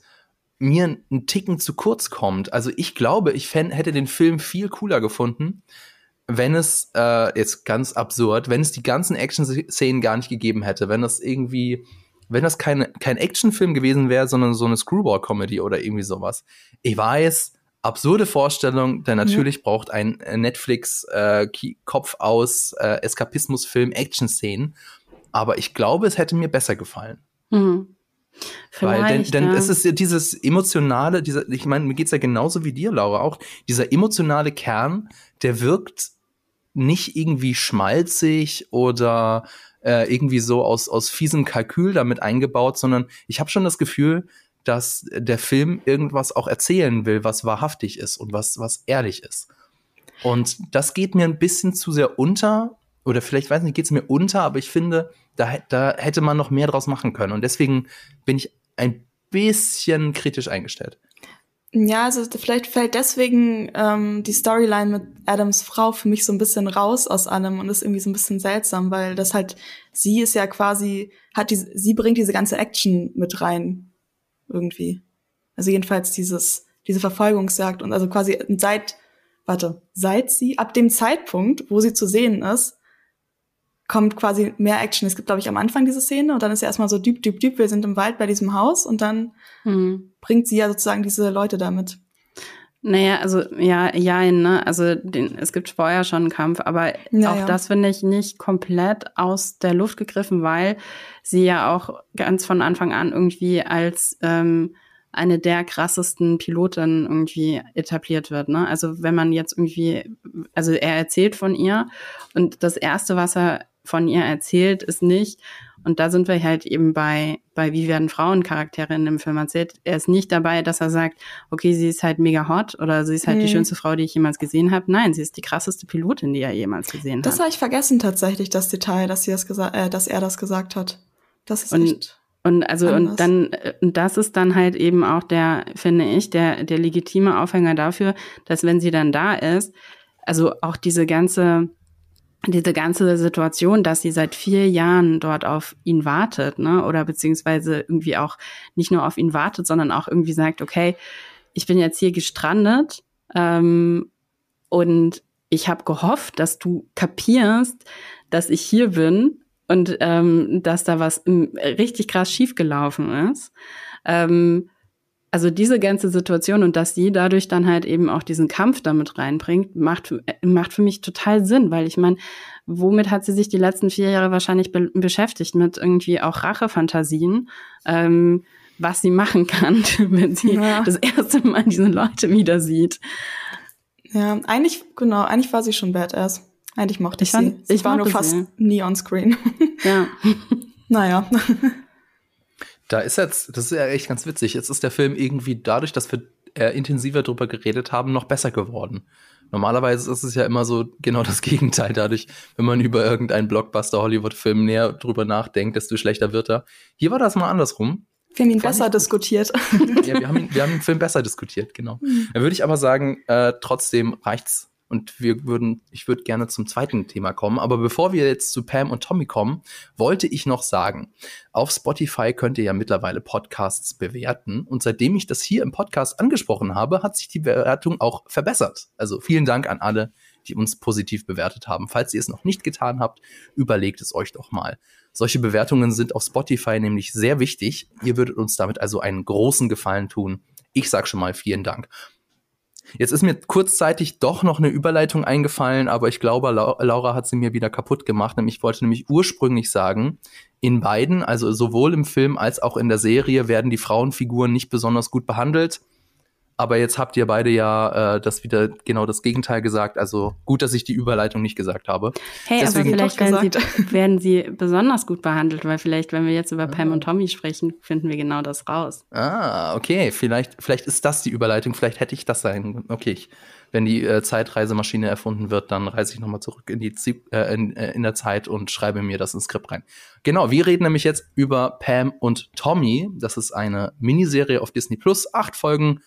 mir einen Ticken zu kurz kommt. Also ich glaube, ich fänd, hätte den Film viel cooler gefunden, wenn es, äh, jetzt ganz absurd, wenn es die ganzen Action-Szenen gar nicht gegeben hätte, wenn das irgendwie, wenn das keine, kein Actionfilm gewesen wäre, sondern so eine Screwball-Comedy oder irgendwie sowas. Ich weiß, absurde Vorstellung, denn natürlich mhm. braucht ein äh, Netflix äh, Kopf aus äh, Eskapismusfilm Action-Szenen. Aber ich glaube, es hätte mir besser gefallen. Mhm. Weil, denn, denn ja. es ist ja dieses emotionale, dieser, ich meine, mir geht's ja genauso wie dir, Laura, auch. Dieser emotionale Kern, der wirkt nicht irgendwie schmalzig oder äh, irgendwie so aus, aus fiesem Kalkül damit eingebaut, sondern ich habe schon das Gefühl, dass der Film irgendwas auch erzählen will, was wahrhaftig ist und was, was ehrlich ist. Und das geht mir ein bisschen zu sehr unter. Oder vielleicht, weiß nicht, geht es mir unter, aber ich finde, da, da hätte man noch mehr draus machen können. Und deswegen bin ich ein bisschen kritisch eingestellt. Ja, also vielleicht fällt deswegen ähm, die Storyline mit Adams Frau für mich so ein bisschen raus aus allem und ist irgendwie so ein bisschen seltsam, weil das halt, sie ist ja quasi, hat die, sie bringt diese ganze Action mit rein. Irgendwie. Also jedenfalls dieses, diese Verfolgungsjagd und also quasi seit, warte, seit sie, ab dem Zeitpunkt, wo sie zu sehen ist, kommt quasi mehr Action. Es gibt, glaube ich, am Anfang diese Szene und dann ist ja erstmal so düb, düb, düb, wir sind im Wald bei diesem Haus und dann mhm. bringt sie ja sozusagen diese Leute damit. Naja, also ja, ja, ne? Also den, es gibt vorher schon einen Kampf, aber ja, auch das finde ich nicht komplett aus der Luft gegriffen, weil sie ja auch ganz von Anfang an irgendwie als ähm, eine der krassesten Piloten irgendwie etabliert wird. Ne? Also wenn man jetzt irgendwie, also er erzählt von ihr und das erste, was er von ihr erzählt, ist nicht. Und da sind wir halt eben bei, bei wie werden Frauencharaktere in dem Film erzählt. Er ist nicht dabei, dass er sagt, okay, sie ist halt mega hot oder sie ist halt mhm. die schönste Frau, die ich jemals gesehen habe. Nein, sie ist die krasseste Pilotin, die er jemals gesehen das hat. Das habe ich vergessen tatsächlich, das Detail, dass sie das gesagt, äh, dass er das gesagt hat. Das ist und, echt. Und also anders. und dann und das ist dann halt eben auch der finde ich der der legitime Aufhänger dafür, dass wenn sie dann da ist, also auch diese ganze diese ganze Situation, dass sie seit vier Jahren dort auf ihn wartet, ne, oder beziehungsweise irgendwie auch nicht nur auf ihn wartet, sondern auch irgendwie sagt, okay, ich bin jetzt hier gestrandet ähm, und ich habe gehofft, dass du kapierst, dass ich hier bin und ähm, dass da was richtig krass schiefgelaufen ist. Ähm, also diese ganze Situation und dass sie dadurch dann halt eben auch diesen Kampf damit reinbringt, macht, macht für mich total Sinn, weil ich meine, womit hat sie sich die letzten vier Jahre wahrscheinlich be beschäftigt? Mit irgendwie auch Rachefantasien, ähm, was sie machen kann, wenn sie ja. das erste Mal diese Leute wieder sieht. Ja, eigentlich, genau, eigentlich war sie schon Badass. Eigentlich mochte ich, ich fand, sie. Ich war nur fast sie. nie on screen. Ja. naja. Da ist jetzt, das ist ja echt ganz witzig. Jetzt ist der Film irgendwie dadurch, dass wir äh, intensiver drüber geredet haben, noch besser geworden. Normalerweise ist es ja immer so genau das Gegenteil. Dadurch, wenn man über irgendeinen Blockbuster-Hollywood-Film näher drüber nachdenkt, desto schlechter wird er. Hier war das mal andersrum. Wir haben ihn besser diskutiert. ja, wir haben, ihn, wir haben den Film besser diskutiert, genau. Mhm. Dann würde ich aber sagen, äh, trotzdem reicht's und wir würden, ich würde gerne zum zweiten Thema kommen. Aber bevor wir jetzt zu Pam und Tommy kommen, wollte ich noch sagen, auf Spotify könnt ihr ja mittlerweile Podcasts bewerten. Und seitdem ich das hier im Podcast angesprochen habe, hat sich die Bewertung auch verbessert. Also vielen Dank an alle, die uns positiv bewertet haben. Falls ihr es noch nicht getan habt, überlegt es euch doch mal. Solche Bewertungen sind auf Spotify nämlich sehr wichtig. Ihr würdet uns damit also einen großen Gefallen tun. Ich sag schon mal vielen Dank. Jetzt ist mir kurzzeitig doch noch eine Überleitung eingefallen, aber ich glaube, Laura hat sie mir wieder kaputt gemacht. Ich wollte nämlich ursprünglich sagen, in beiden, also sowohl im Film als auch in der Serie, werden die Frauenfiguren nicht besonders gut behandelt. Aber jetzt habt ihr beide ja äh, das wieder genau das Gegenteil gesagt. Also gut, dass ich die Überleitung nicht gesagt habe. Hey, Deswegen aber vielleicht werden sie, werden sie besonders gut behandelt, weil vielleicht, wenn wir jetzt über Pam und Tommy sprechen, finden wir genau das raus. Ah, okay. Vielleicht, vielleicht ist das die Überleitung. Vielleicht hätte ich das sein. Okay, ich, wenn die äh, Zeitreisemaschine erfunden wird, dann reise ich nochmal zurück in die äh, in, äh, in der Zeit und schreibe mir das ins Skript rein. Genau, wir reden nämlich jetzt über Pam und Tommy. Das ist eine Miniserie auf Disney Plus, acht Folgen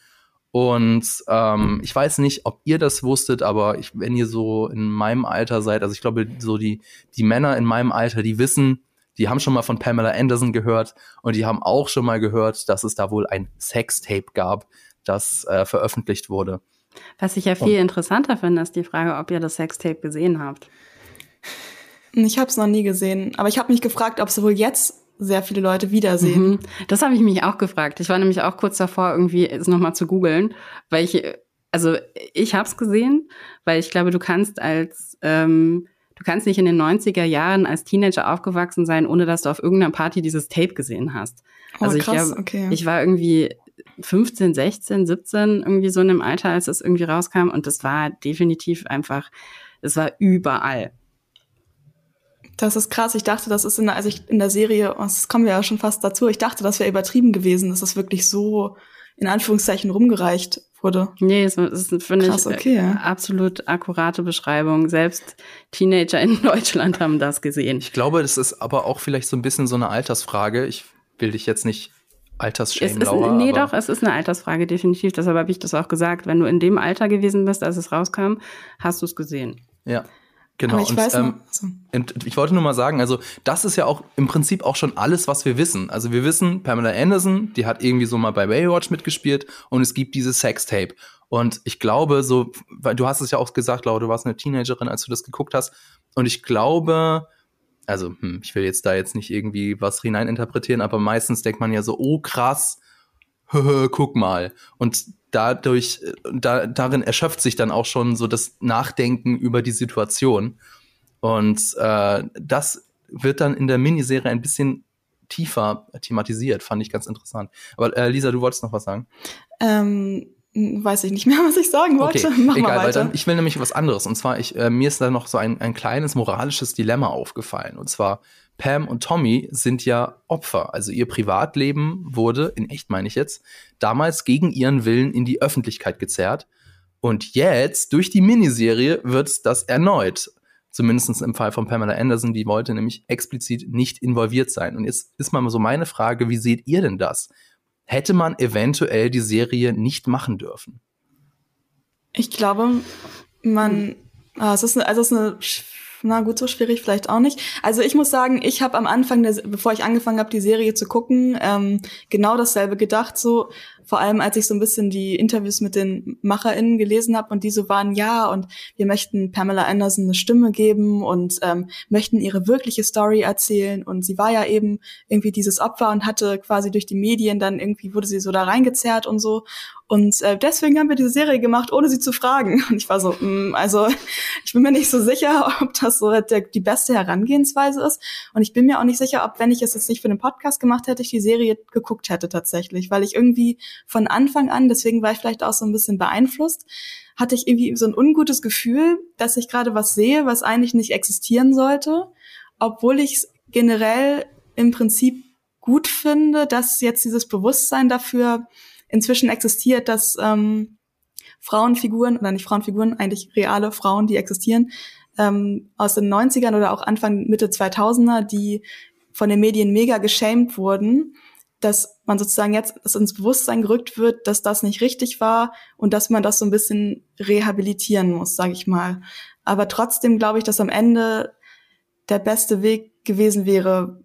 und ähm, ich weiß nicht, ob ihr das wusstet, aber ich, wenn ihr so in meinem Alter seid, also ich glaube, so die, die Männer in meinem Alter, die wissen, die haben schon mal von Pamela Anderson gehört und die haben auch schon mal gehört, dass es da wohl ein Sextape gab, das äh, veröffentlicht wurde. Was ich ja viel und, interessanter finde, ist die Frage, ob ihr das Sextape gesehen habt. Ich habe es noch nie gesehen, aber ich habe mich gefragt, ob es wohl jetzt sehr viele Leute wiedersehen. Mhm. Das habe ich mich auch gefragt. Ich war nämlich auch kurz davor, irgendwie es nochmal zu googeln, weil ich, also ich habe es gesehen, weil ich glaube, du kannst als, ähm, du kannst nicht in den 90er Jahren als Teenager aufgewachsen sein, ohne dass du auf irgendeiner Party dieses Tape gesehen hast. Oh, also krass, ich, hab, okay. ich war irgendwie 15, 16, 17 irgendwie so in dem Alter, als es irgendwie rauskam und das war definitiv einfach, es war überall. Das ist krass. Ich dachte, das ist in der, also ich, in der Serie, oh, das kommen wir ja schon fast dazu, ich dachte, das wäre übertrieben gewesen, dass das wirklich so in Anführungszeichen rumgereicht wurde. Nee, das ist, finde ich, okay, ja. absolut akkurate Beschreibung. Selbst Teenager in Deutschland haben das gesehen. Ich glaube, das ist aber auch vielleicht so ein bisschen so eine Altersfrage. Ich will dich jetzt nicht Altersshame, Laura. Nee, doch, es ist eine Altersfrage, definitiv. Deshalb habe ich das auch gesagt. Wenn du in dem Alter gewesen bist, als es rauskam, hast du es gesehen. Ja. Genau. ich, und, weiß ähm, so. und ich wollte nur mal sagen, also das ist ja auch im Prinzip auch schon alles, was wir wissen. Also wir wissen, Pamela Anderson, die hat irgendwie so mal bei Baywatch mitgespielt und es gibt dieses Sextape. Und ich glaube, so, weil du hast es ja auch gesagt, Laura, du warst eine Teenagerin, als du das geguckt hast. Und ich glaube, also hm, ich will jetzt da jetzt nicht irgendwie was hineininterpretieren, aber meistens denkt man ja so, oh krass, guck mal. Und dadurch, da, darin erschöpft sich dann auch schon so das Nachdenken über die Situation. Und äh, das wird dann in der Miniserie ein bisschen tiefer thematisiert, fand ich ganz interessant. Aber äh, Lisa, du wolltest noch was sagen? Ähm, weiß ich nicht mehr, was ich sagen wollte. Okay, Mach egal, weil dann, ich will nämlich was anderes. Und zwar, ich, äh, mir ist da noch so ein, ein kleines moralisches Dilemma aufgefallen. Und zwar, Pam und Tommy sind ja Opfer. Also ihr Privatleben wurde, in echt meine ich jetzt, damals gegen ihren Willen in die Öffentlichkeit gezerrt. Und jetzt, durch die Miniserie, wird das erneut. Zumindest im Fall von Pamela Anderson, die wollte nämlich explizit nicht involviert sein. Und jetzt ist mal so meine Frage, wie seht ihr denn das? Hätte man eventuell die Serie nicht machen dürfen? Ich glaube, man, ah, es ist eine, also es ist eine na gut, so schwierig vielleicht auch nicht. Also ich muss sagen, ich habe am Anfang, der, bevor ich angefangen habe, die Serie zu gucken, ähm, genau dasselbe gedacht. So vor allem, als ich so ein bisschen die Interviews mit den MacherInnen gelesen habe und die so waren, ja, und wir möchten Pamela Anderson eine Stimme geben und ähm, möchten ihre wirkliche Story erzählen. Und sie war ja eben irgendwie dieses Opfer und hatte quasi durch die Medien dann irgendwie wurde sie so da reingezerrt und so. Und äh, deswegen haben wir diese Serie gemacht, ohne sie zu fragen. Und ich war so, mh, mm, also ich bin mir nicht so sicher, ob das so der, die beste Herangehensweise ist. Und ich bin mir auch nicht sicher, ob, wenn ich es jetzt nicht für den Podcast gemacht hätte, ich die Serie geguckt hätte tatsächlich, weil ich irgendwie von Anfang an, deswegen war ich vielleicht auch so ein bisschen beeinflusst, hatte ich irgendwie so ein ungutes Gefühl, dass ich gerade was sehe, was eigentlich nicht existieren sollte, obwohl ich generell im Prinzip gut finde, dass jetzt dieses Bewusstsein dafür inzwischen existiert, dass ähm, Frauenfiguren, oder nicht Frauenfiguren, eigentlich reale Frauen, die existieren, ähm, aus den 90ern oder auch Anfang, Mitte 2000er, die von den Medien mega geschämt wurden, dass man sozusagen jetzt dass ins Bewusstsein gerückt wird, dass das nicht richtig war und dass man das so ein bisschen rehabilitieren muss, sage ich mal. Aber trotzdem glaube ich, dass am Ende der beste Weg gewesen wäre,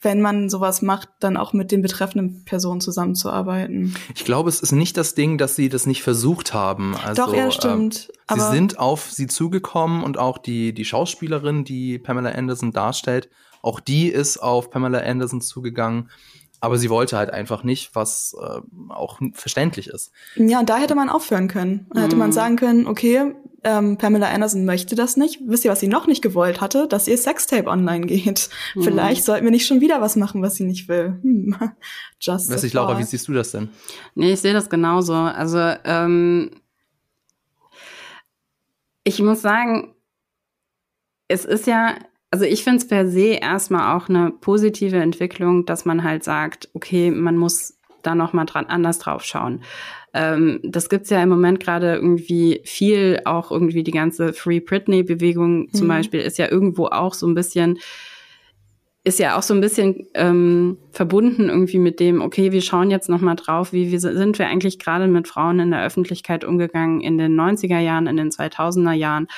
wenn man sowas macht, dann auch mit den betreffenden Personen zusammenzuarbeiten. Ich glaube, es ist nicht das Ding, dass sie das nicht versucht haben. Also, Doch, ja, stimmt. Äh, sie sind auf sie zugekommen und auch die, die Schauspielerin, die Pamela Anderson darstellt, auch die ist auf Pamela Anderson zugegangen. Aber sie wollte halt einfach nicht, was äh, auch verständlich ist. Ja, und da hätte man aufhören können. Da hätte man mhm. sagen können, okay, ähm, Pamela Anderson möchte das nicht. Wisst ihr, was sie noch nicht gewollt hatte? Dass ihr Sextape online geht. Mhm. Vielleicht sollten wir nicht schon wieder was machen, was sie nicht will. Hm. Just Weiß ich, Laura, wie siehst du das denn? Nee, ich sehe das genauso. Also, ähm, ich muss sagen, es ist ja also ich finde es per se erstmal auch eine positive Entwicklung, dass man halt sagt, okay, man muss da noch mal dran anders drauf schauen. Ähm, das gibt's ja im Moment gerade irgendwie viel, auch irgendwie die ganze Free Britney-Bewegung zum mhm. Beispiel ist ja irgendwo auch so ein bisschen ist ja auch so ein bisschen ähm, verbunden irgendwie mit dem, okay, wir schauen jetzt noch mal drauf, wie, wie sind wir eigentlich gerade mit Frauen in der Öffentlichkeit umgegangen in den 90er Jahren, in den 2000er Jahren.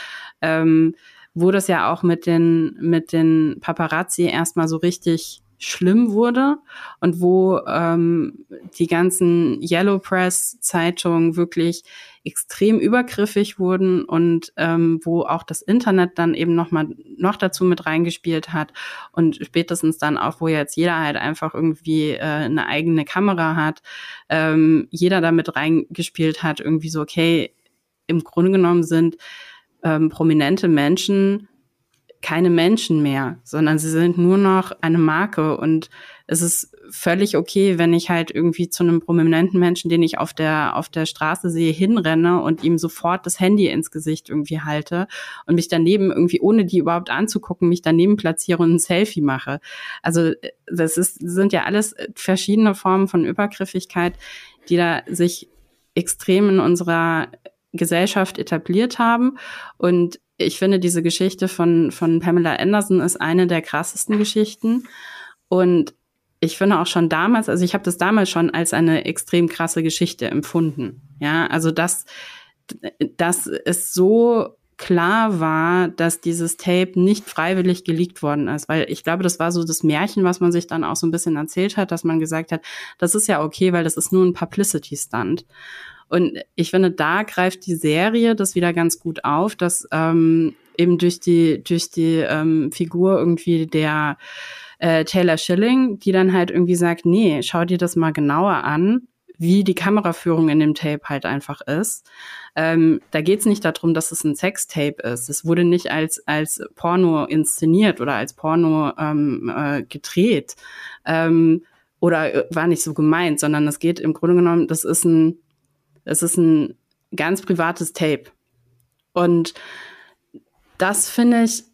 Ähm, wo das ja auch mit den, mit den Paparazzi erstmal so richtig schlimm wurde und wo ähm, die ganzen Yellow Press Zeitungen wirklich extrem übergriffig wurden und ähm, wo auch das Internet dann eben noch mal noch dazu mit reingespielt hat und spätestens dann auch, wo jetzt jeder halt einfach irgendwie äh, eine eigene Kamera hat, ähm, jeder damit reingespielt hat, irgendwie so okay, im Grunde genommen sind ähm, prominente Menschen keine Menschen mehr, sondern sie sind nur noch eine Marke und es ist völlig okay, wenn ich halt irgendwie zu einem prominenten Menschen, den ich auf der auf der Straße sehe, hinrenne und ihm sofort das Handy ins Gesicht irgendwie halte und mich daneben irgendwie ohne die überhaupt anzugucken, mich daneben platziere und ein Selfie mache. Also das ist sind ja alles verschiedene Formen von Übergriffigkeit, die da sich extrem in unserer Gesellschaft etabliert haben. Und ich finde, diese Geschichte von, von Pamela Anderson ist eine der krassesten Geschichten. Und ich finde auch schon damals, also ich habe das damals schon als eine extrem krasse Geschichte empfunden. Ja, also dass, dass es so klar war, dass dieses Tape nicht freiwillig geleakt worden ist, weil ich glaube, das war so das Märchen, was man sich dann auch so ein bisschen erzählt hat, dass man gesagt hat, das ist ja okay, weil das ist nur ein Publicity-Stunt. Und ich finde, da greift die Serie das wieder ganz gut auf, dass ähm, eben durch die durch die ähm, Figur irgendwie der äh, Taylor Schilling, die dann halt irgendwie sagt, nee, schau dir das mal genauer an wie die Kameraführung in dem Tape halt einfach ist. Ähm, da geht es nicht darum, dass es ein Sextape ist. Es wurde nicht als, als Porno inszeniert oder als Porno ähm, äh, gedreht ähm, oder äh, war nicht so gemeint, sondern es geht im Grunde genommen, das ist ein, es ist ein ganz privates Tape. Und das finde ich,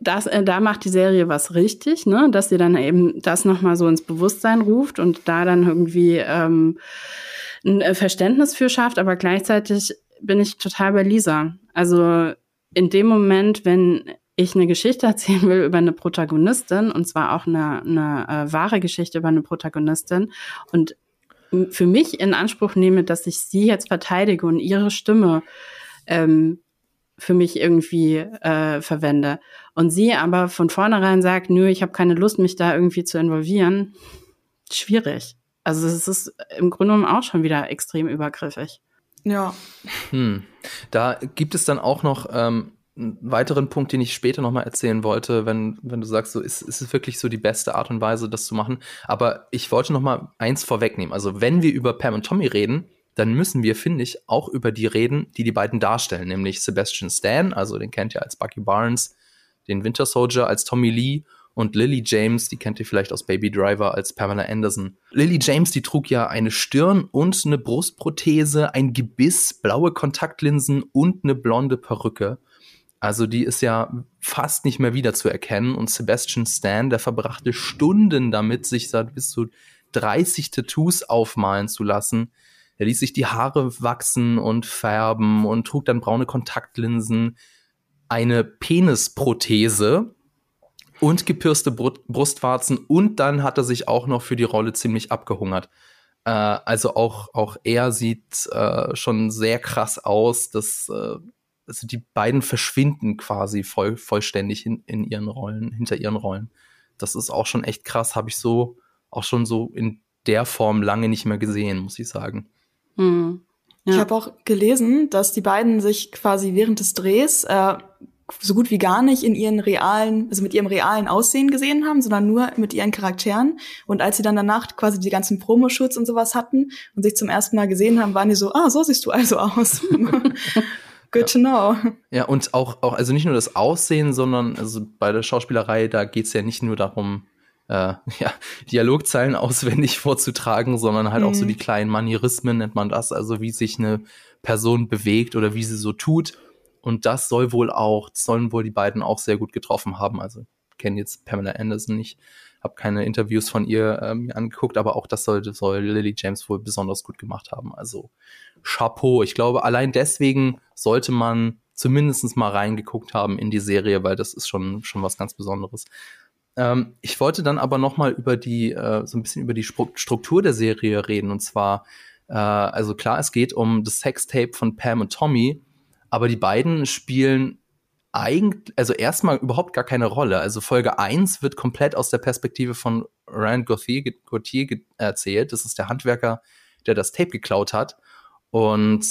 das, äh, da macht die Serie was richtig, ne? dass sie dann eben das nochmal so ins Bewusstsein ruft und da dann irgendwie ähm, ein äh, Verständnis für schafft, aber gleichzeitig bin ich total bei Lisa. Also in dem Moment, wenn ich eine Geschichte erzählen will über eine Protagonistin, und zwar auch eine, eine äh, wahre Geschichte über eine Protagonistin, und für mich in Anspruch nehme, dass ich sie jetzt verteidige und ihre Stimme ähm, für mich irgendwie äh, verwende. Und sie aber von vornherein sagt, nö, ich habe keine Lust, mich da irgendwie zu involvieren, schwierig. Also es ist im Grunde genommen auch schon wieder extrem übergriffig. Ja. Hm. Da gibt es dann auch noch ähm, einen weiteren Punkt, den ich später noch mal erzählen wollte, wenn, wenn du sagst, so ist, ist es wirklich so die beste Art und Weise, das zu machen. Aber ich wollte noch mal eins vorwegnehmen. Also wenn wir über Pam und Tommy reden, dann müssen wir, finde ich, auch über die reden, die die beiden darstellen, nämlich Sebastian Stan, also den kennt ihr als Bucky Barnes, den Winter Soldier als Tommy Lee und Lily James, die kennt ihr vielleicht aus Baby Driver als Pamela Anderson. Lily James, die trug ja eine Stirn und eine Brustprothese, ein Gebiss, blaue Kontaktlinsen und eine blonde Perücke. Also die ist ja fast nicht mehr wiederzuerkennen und Sebastian Stan, der verbrachte Stunden damit, sich da bis zu 30 Tattoos aufmalen zu lassen. Er ließ sich die Haare wachsen und färben und trug dann braune Kontaktlinsen, eine Penisprothese und gepirste Brustwarzen und dann hat er sich auch noch für die Rolle ziemlich abgehungert. Äh, also auch, auch er sieht äh, schon sehr krass aus, dass äh, also die beiden verschwinden quasi voll, vollständig in, in ihren Rollen, hinter ihren Rollen. Das ist auch schon echt krass, habe ich so auch schon so in der Form lange nicht mehr gesehen, muss ich sagen. Hm. Ja. Ich habe auch gelesen, dass die beiden sich quasi während des Drehs äh, so gut wie gar nicht in ihren realen, also mit ihrem realen Aussehen gesehen haben, sondern nur mit ihren Charakteren. Und als sie dann danach quasi die ganzen Promoshoots und sowas hatten und sich zum ersten Mal gesehen haben, waren die so, ah, so siehst du also aus. Good ja. to know. Ja, und auch, auch, also nicht nur das Aussehen, sondern also bei der Schauspielerei, da geht's ja nicht nur darum, äh, ja, Dialogzeilen auswendig vorzutragen, sondern halt mhm. auch so mhm. die kleinen Manierismen nennt man das, also wie sich eine Person bewegt oder wie sie so tut. Und das soll wohl auch, sollen wohl die beiden auch sehr gut getroffen haben. Also kenne jetzt Pamela Anderson nicht, habe keine Interviews von ihr äh, mir angeguckt, aber auch das soll, soll Lily James wohl besonders gut gemacht haben. Also Chapeau. Ich glaube, allein deswegen sollte man zumindest mal reingeguckt haben in die Serie, weil das ist schon, schon was ganz Besonderes. Ähm, ich wollte dann aber noch mal über die, äh, so ein bisschen über die Struktur der Serie reden. Und zwar, äh, also klar, es geht um das Sextape von Pam und Tommy, aber die beiden spielen eigentlich, also erstmal überhaupt gar keine Rolle. Also Folge 1 wird komplett aus der Perspektive von Rand Gauthier, Gauthier erzählt. Das ist der Handwerker, der das Tape geklaut hat. Und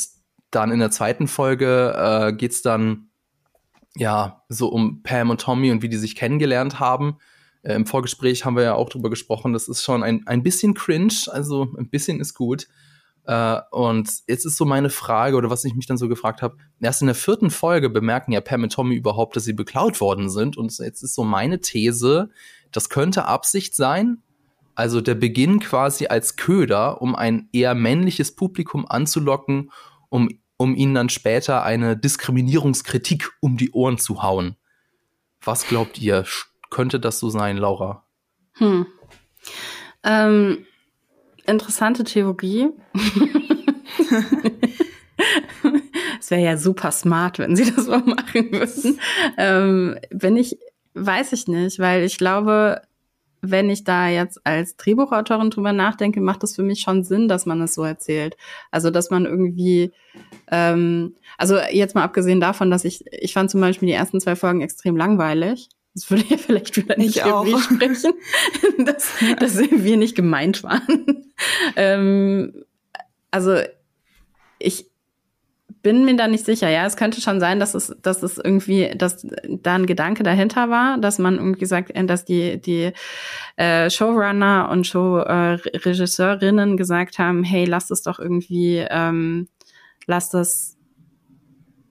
dann in der zweiten Folge äh, geht's dann ja so um Pam und Tommy und wie die sich kennengelernt haben. Äh, Im Vorgespräch haben wir ja auch drüber gesprochen, das ist schon ein, ein bisschen cringe, also ein bisschen ist gut. Äh, und jetzt ist so meine Frage, oder was ich mich dann so gefragt habe, erst in der vierten Folge bemerken ja Pam und Tommy überhaupt, dass sie beklaut worden sind. Und jetzt ist so meine These, das könnte Absicht sein. Also der Beginn quasi als Köder, um ein eher männliches Publikum anzulocken, um, um ihnen dann später eine Diskriminierungskritik um die Ohren zu hauen. Was glaubt ihr? Könnte das so sein, Laura? Hm. Ähm, interessante Theorie. Es wäre ja super smart, wenn sie das mal machen würden. Ähm, wenn ich, weiß ich nicht, weil ich glaube, wenn ich da jetzt als Drehbuchautorin drüber nachdenke, macht es für mich schon Sinn, dass man es so erzählt. Also, dass man irgendwie, ähm, also jetzt mal abgesehen davon, dass ich, ich fand zum Beispiel die ersten zwei Folgen extrem langweilig. Das würde ja vielleicht wieder nicht ich auch. sprechen, dass, dass wir nicht gemeint waren. ähm, also ich, bin mir da nicht sicher. Ja, es könnte schon sein, dass es, dass es irgendwie, dass da ein Gedanke dahinter war, dass man irgendwie gesagt, äh, dass die, die äh, Showrunner und Showregisseurinnen äh, gesagt haben, hey, lasst es doch irgendwie, ähm, lasst es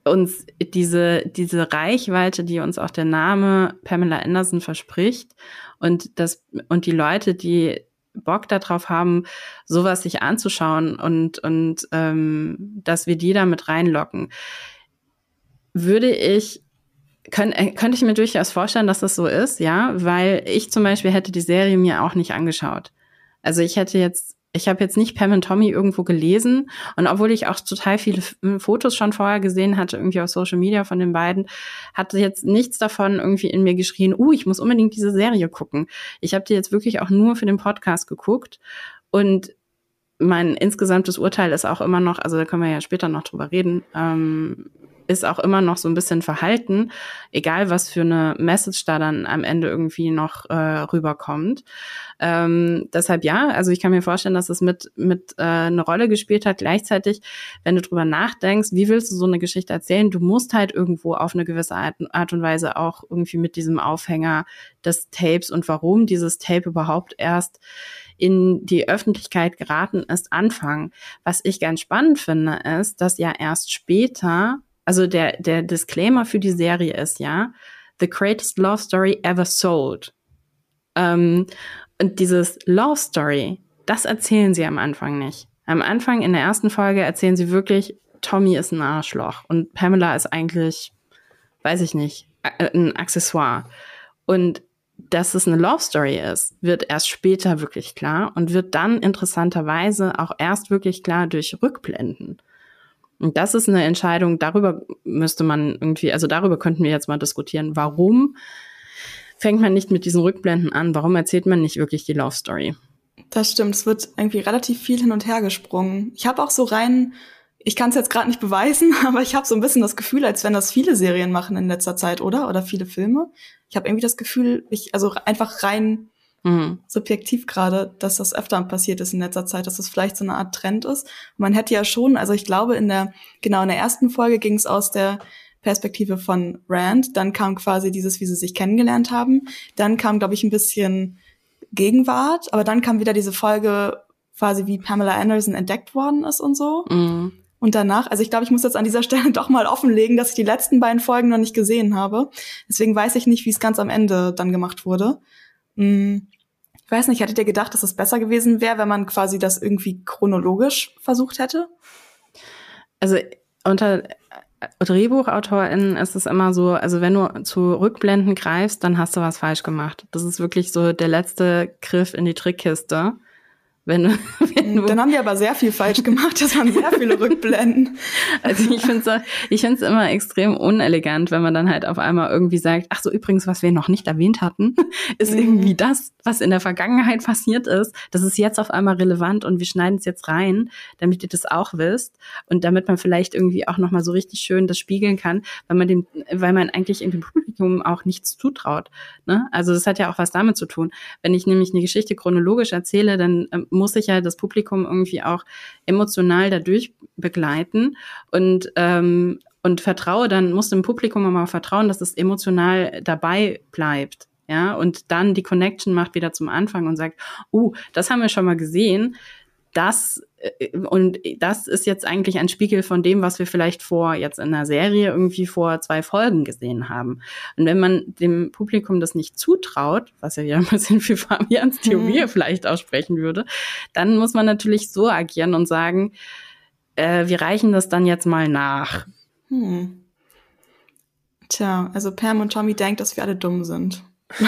uns diese, diese Reichweite, die uns auch der Name Pamela Anderson verspricht und das, und die Leute, die Bock darauf haben, sowas sich anzuschauen und, und ähm, dass wir die da mit reinlocken. Würde ich, könnt, äh, könnte ich mir durchaus vorstellen, dass das so ist, ja, weil ich zum Beispiel hätte die Serie mir auch nicht angeschaut. Also ich hätte jetzt ich habe jetzt nicht Pam und Tommy irgendwo gelesen und obwohl ich auch total viele Fotos schon vorher gesehen hatte, irgendwie auf Social Media von den beiden, hatte jetzt nichts davon irgendwie in mir geschrien, uh, ich muss unbedingt diese Serie gucken. Ich habe die jetzt wirklich auch nur für den Podcast geguckt und mein insgesamtes Urteil ist auch immer noch, also da können wir ja später noch drüber reden, ähm, ist auch immer noch so ein bisschen verhalten, egal was für eine Message da dann am Ende irgendwie noch äh, rüberkommt. Ähm, deshalb ja, also ich kann mir vorstellen, dass es mit, mit äh, eine Rolle gespielt hat. Gleichzeitig, wenn du drüber nachdenkst, wie willst du so eine Geschichte erzählen? Du musst halt irgendwo auf eine gewisse Art, Art und Weise auch irgendwie mit diesem Aufhänger des Tapes und warum dieses Tape überhaupt erst in die Öffentlichkeit geraten ist, anfangen. Was ich ganz spannend finde, ist, dass ja erst später also der, der Disclaimer für die Serie ist ja, The Greatest Love Story Ever Sold. Ähm, und dieses Love Story, das erzählen sie am Anfang nicht. Am Anfang in der ersten Folge erzählen sie wirklich, Tommy ist ein Arschloch und Pamela ist eigentlich, weiß ich nicht, ein Accessoire. Und dass es eine Love Story ist, wird erst später wirklich klar und wird dann interessanterweise auch erst wirklich klar durch Rückblenden. Und das ist eine Entscheidung, darüber müsste man irgendwie, also darüber könnten wir jetzt mal diskutieren. Warum fängt man nicht mit diesen Rückblenden an? Warum erzählt man nicht wirklich die Love Story? Das stimmt, es wird irgendwie relativ viel hin und her gesprungen. Ich habe auch so rein, ich kann es jetzt gerade nicht beweisen, aber ich habe so ein bisschen das Gefühl, als wenn das viele Serien machen in letzter Zeit, oder? Oder viele Filme. Ich habe irgendwie das Gefühl, ich, also einfach rein mhm. subjektiv gerade, dass das öfter passiert ist in letzter Zeit, dass das vielleicht so eine Art Trend ist. Und man hätte ja schon, also ich glaube, in der, genau in der ersten Folge ging es aus der Perspektive von Rand, dann kam quasi dieses, wie sie sich kennengelernt haben, dann kam, glaube ich, ein bisschen Gegenwart, aber dann kam wieder diese Folge quasi, wie Pamela Anderson entdeckt worden ist und so. Mhm. Und danach, also ich glaube, ich muss jetzt an dieser Stelle doch mal offenlegen, dass ich die letzten beiden Folgen noch nicht gesehen habe. Deswegen weiß ich nicht, wie es ganz am Ende dann gemacht wurde. Hm, ich weiß nicht, hättet ihr gedacht, dass es besser gewesen wäre, wenn man quasi das irgendwie chronologisch versucht hätte? Also unter DrehbuchautorInnen ist es immer so, also wenn du zu Rückblenden greifst, dann hast du was falsch gemacht. Das ist wirklich so der letzte Griff in die Trickkiste. Wenn, wenn du Dann haben die aber sehr viel falsch gemacht. Das waren sehr viele Rückblenden. Also ich finde es ich find's immer extrem unelegant, wenn man dann halt auf einmal irgendwie sagt, ach so übrigens, was wir noch nicht erwähnt hatten, ist mhm. irgendwie das, was in der Vergangenheit passiert ist. Das ist jetzt auf einmal relevant und wir schneiden es jetzt rein, damit ihr das auch wisst und damit man vielleicht irgendwie auch nochmal so richtig schön das spiegeln kann, weil man dem, weil man eigentlich in dem Publikum auch nichts zutraut. Ne? Also das hat ja auch was damit zu tun. Wenn ich nämlich eine Geschichte chronologisch erzähle, dann ähm, muss ich ja das Publikum irgendwie auch emotional dadurch begleiten und ähm, und vertraue dann, muss dem Publikum aber auch vertrauen, dass es emotional dabei bleibt. Ja, und dann die Connection macht wieder zum Anfang und sagt, uh, das haben wir schon mal gesehen. Das und das ist jetzt eigentlich ein Spiegel von dem, was wir vielleicht vor jetzt in der Serie irgendwie vor zwei Folgen gesehen haben. Und wenn man dem Publikum das nicht zutraut, was ja wieder ein bisschen für Fabians Theorie mhm. vielleicht aussprechen würde, dann muss man natürlich so agieren und sagen, äh, wir reichen das dann jetzt mal nach. Hm. Tja, also Pam und Tommy denkt, dass wir alle dumm sind.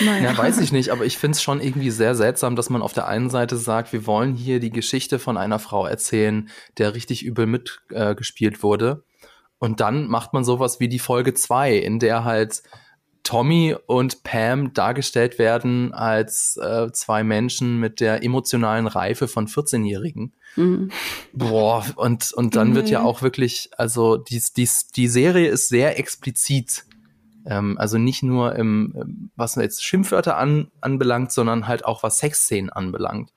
Naja. Ja, weiß ich nicht, aber ich finde es schon irgendwie sehr seltsam, dass man auf der einen Seite sagt, wir wollen hier die Geschichte von einer Frau erzählen, der richtig übel mitgespielt äh, wurde. Und dann macht man sowas wie die Folge 2, in der halt Tommy und Pam dargestellt werden als äh, zwei Menschen mit der emotionalen Reife von 14-Jährigen. Mhm. Boah, und, und dann mhm. wird ja mhm. auch wirklich, also die, die, die Serie ist sehr explizit. Ähm, also nicht nur im, was jetzt Schimpfwörter an, anbelangt, sondern halt auch was Sexszenen anbelangt.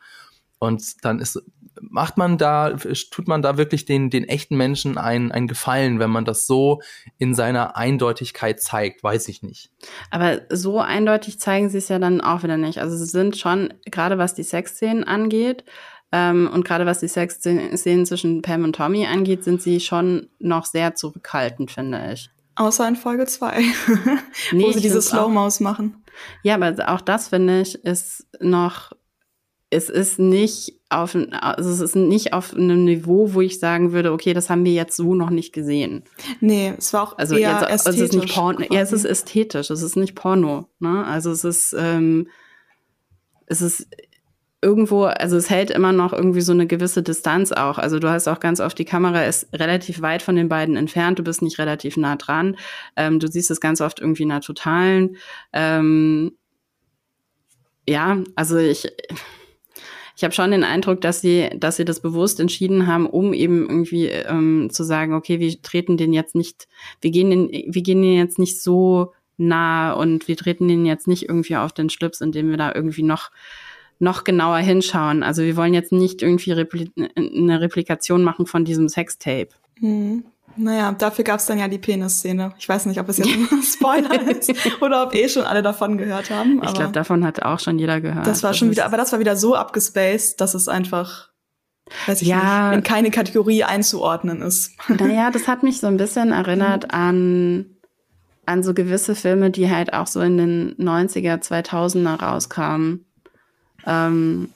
Und dann ist macht man da, tut man da wirklich den, den echten Menschen einen, einen Gefallen, wenn man das so in seiner Eindeutigkeit zeigt, weiß ich nicht. Aber so eindeutig zeigen sie es ja dann auch wieder nicht. Also sie sind schon, gerade was die Sexszenen angeht, ähm, und gerade was die Sexszenen zwischen Pam und Tommy angeht, sind sie schon noch sehr zurückhaltend, finde ich. Außer in Folge 2, nee, wo sie diese Slow-Mos machen. Ja, aber auch das, finde ich, ist noch es ist nicht auf, also es ist nicht auf einem Niveau, wo ich sagen würde, okay, das haben wir jetzt so noch nicht gesehen. Nee, es war auch also eher jetzt, ästhetisch. Also es ist nicht Porno, ja, es ist ästhetisch, es ist nicht Porno, ne? Also es ist, ähm, es ist irgendwo, also es hält immer noch irgendwie so eine gewisse Distanz auch. Also du hast auch ganz oft, die Kamera ist relativ weit von den beiden entfernt, du bist nicht relativ nah dran. Ähm, du siehst es ganz oft irgendwie in einer totalen, ähm, ja, also ich, ich habe schon den Eindruck, dass sie, dass sie das bewusst entschieden haben, um eben irgendwie ähm, zu sagen, okay, wir treten den jetzt nicht, wir gehen den, wir gehen den jetzt nicht so nah und wir treten den jetzt nicht irgendwie auf den Schlips, indem wir da irgendwie noch noch genauer hinschauen. Also wir wollen jetzt nicht irgendwie Repli eine Replikation machen von diesem Sextape. Mhm. Naja, dafür gab es dann ja die Penis-Szene. Ich weiß nicht, ob es jetzt ein Spoiler ist oder ob eh schon alle davon gehört haben. ich glaube, davon hat auch schon jeder gehört. Das war schon wieder, aber das war wieder so abgespaced, dass es einfach, weiß ich ja, nicht, in keine Kategorie einzuordnen ist. Naja, das hat mich so ein bisschen erinnert mhm. an, an so gewisse Filme, die halt auch so in den 90er, 2000er rauskamen. Ähm,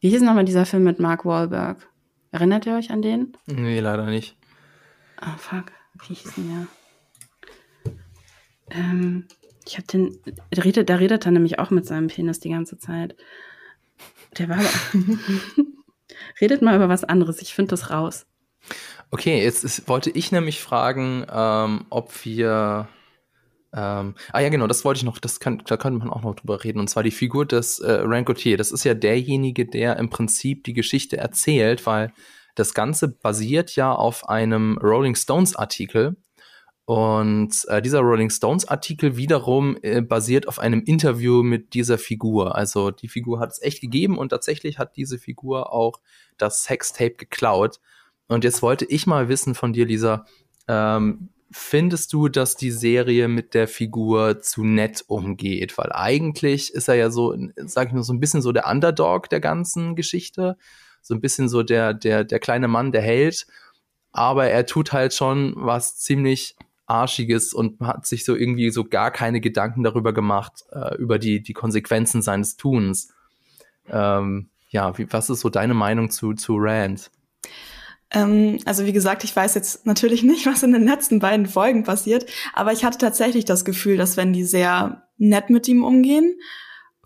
wie hieß nochmal dieser Film mit Mark Wahlberg? Erinnert ihr euch an den? Nee, leider nicht. Ah, fuck. Wie hieß denn der? Ähm, ich hab den. Der redet, der redet dann nämlich auch mit seinem Penis die ganze Zeit. Der war aber. redet mal über was anderes. Ich finde das raus. Okay, jetzt ist, wollte ich nämlich fragen, ähm, ob wir. Ähm, ah ja, genau, das wollte ich noch, das kann, da könnte man auch noch drüber reden. Und zwar die Figur des äh, Rancotier. Das ist ja derjenige, der im Prinzip die Geschichte erzählt, weil das Ganze basiert ja auf einem Rolling Stones Artikel. Und äh, dieser Rolling Stones Artikel wiederum äh, basiert auf einem Interview mit dieser Figur. Also die Figur hat es echt gegeben und tatsächlich hat diese Figur auch das Sextape geklaut. Und jetzt wollte ich mal wissen von dir, Lisa, ähm, findest du, dass die Serie mit der Figur zu nett umgeht? Weil eigentlich ist er ja so, sag ich nur, so ein bisschen so der Underdog der ganzen Geschichte so ein bisschen so der, der, der kleine Mann, der Held. Aber er tut halt schon was ziemlich Arschiges und hat sich so irgendwie so gar keine Gedanken darüber gemacht, äh, über die, die Konsequenzen seines Tuns. Ähm, ja, wie, was ist so deine Meinung zu, zu Rand? Ähm, also wie gesagt, ich weiß jetzt natürlich nicht, was in den letzten beiden Folgen passiert, aber ich hatte tatsächlich das Gefühl, dass wenn die sehr nett mit ihm umgehen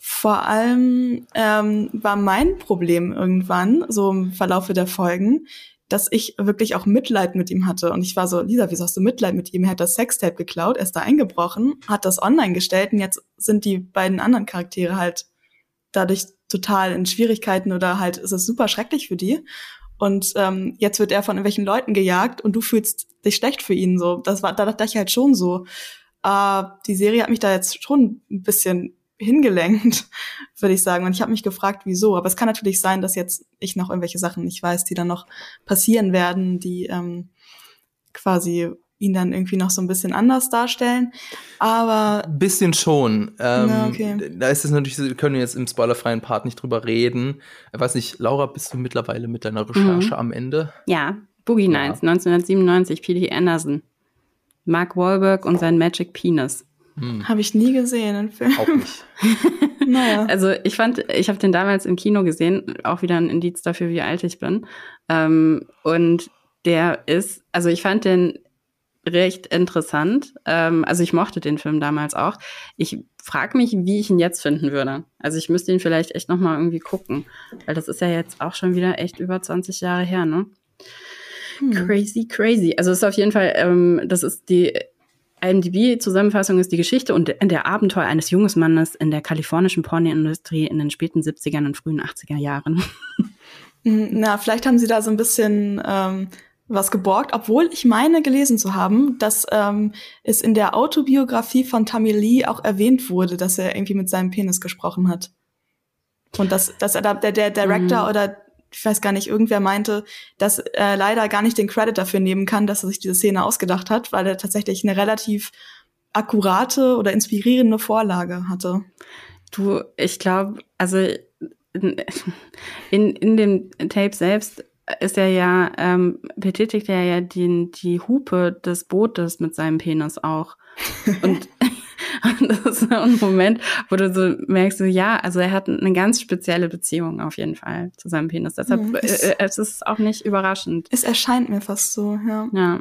vor allem ähm, war mein Problem irgendwann, so im Verlaufe der Folgen, dass ich wirklich auch Mitleid mit ihm hatte. Und ich war so, Lisa, wieso hast du Mitleid mit ihm? Er hat das Sextape geklaut, er ist da eingebrochen, hat das online gestellt und jetzt sind die beiden anderen Charaktere halt dadurch total in Schwierigkeiten oder halt ist es super schrecklich für die. Und ähm, jetzt wird er von irgendwelchen Leuten gejagt und du fühlst dich schlecht für ihn. So, das war, da dachte ich halt schon so. Äh, die Serie hat mich da jetzt schon ein bisschen hingelenkt, würde ich sagen. Und ich habe mich gefragt, wieso. Aber es kann natürlich sein, dass jetzt ich noch irgendwelche Sachen nicht weiß, die dann noch passieren werden, die ähm, quasi ihn dann irgendwie noch so ein bisschen anders darstellen. Aber. Bisschen schon. Ähm, na, okay. Da ist es natürlich, wir können jetzt im spoilerfreien Part nicht drüber reden. Ich weiß nicht, Laura, bist du mittlerweile mit deiner Recherche mhm. am Ende? Ja, Boogie Nights, ja. 1997, P.D. Anderson. Mark Wahlberg und sein Magic Penis. Hm. Habe ich nie gesehen, den Film. Auch nicht. naja. Also ich fand, ich habe den damals im Kino gesehen, auch wieder ein Indiz dafür, wie alt ich bin. Ähm, und der ist, also ich fand den recht interessant. Ähm, also ich mochte den Film damals auch. Ich frage mich, wie ich ihn jetzt finden würde. Also ich müsste ihn vielleicht echt noch mal irgendwie gucken, weil das ist ja jetzt auch schon wieder echt über 20 Jahre her, ne? Hm. Crazy, crazy. Also es ist auf jeden Fall, ähm, das ist die IMDb-Zusammenfassung ist die Geschichte und der Abenteuer eines jungen Mannes in der kalifornischen Pornoindustrie in den späten 70ern und frühen 80er Jahren. Hm, na, vielleicht haben sie da so ein bisschen ähm, was geborgt, obwohl ich meine gelesen zu haben, dass ähm, es in der Autobiografie von Tammy Lee auch erwähnt wurde, dass er irgendwie mit seinem Penis gesprochen hat. Und dass, dass er da, der, der Director mhm. oder ich weiß gar nicht, irgendwer meinte, dass er leider gar nicht den Credit dafür nehmen kann, dass er sich diese Szene ausgedacht hat, weil er tatsächlich eine relativ akkurate oder inspirierende Vorlage hatte. Du, ich glaube, also in, in dem Tape selbst ist er ja, ähm, betätigt er ja die, die Hupe des Bootes mit seinem Penis auch. Und das ist so ein Moment, wo du so merkst, so, ja, also er hat eine ganz spezielle Beziehung auf jeden Fall zu seinem Penis. Deshalb mhm, es, äh, es ist auch nicht überraschend. Es erscheint mir fast so, ja. Ja.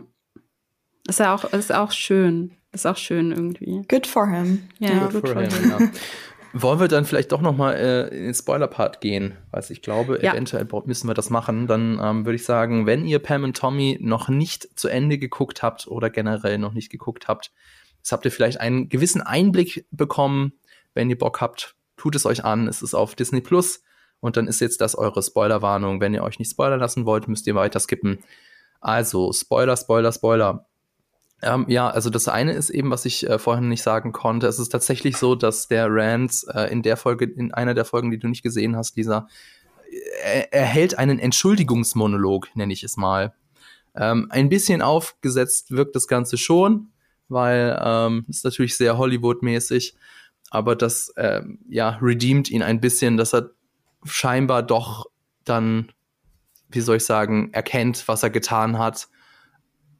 Ist ja auch, ist auch schön. Ist auch schön irgendwie. Good for him. Ja, yeah. good, good, for, him. him ja. Wollen wir dann vielleicht doch noch mal äh, in den Spoiler-Part gehen? Weil ich glaube, ja. eventuell müssen wir das machen. Dann ähm, würde ich sagen, wenn ihr Pam und Tommy noch nicht zu Ende geguckt habt oder generell noch nicht geguckt habt, jetzt habt ihr vielleicht einen gewissen Einblick bekommen. Wenn ihr Bock habt, tut es euch an. Es ist auf Disney Plus. Und dann ist jetzt das eure Spoilerwarnung. Wenn ihr euch nicht spoilern lassen wollt, müsst ihr weiter skippen. Also, Spoiler, Spoiler, Spoiler. Ähm, ja, also das eine ist eben, was ich äh, vorhin nicht sagen konnte. Es ist tatsächlich so, dass der Rand äh, in der Folge, in einer der Folgen, die du nicht gesehen hast, Lisa, äh, er, er hält einen Entschuldigungsmonolog, nenne ich es mal. Ähm, ein bisschen aufgesetzt wirkt das Ganze schon, weil ähm, ist natürlich sehr Hollywood-mäßig, aber das äh, ja redeemt ihn ein bisschen, dass er scheinbar doch dann, wie soll ich sagen, erkennt, was er getan hat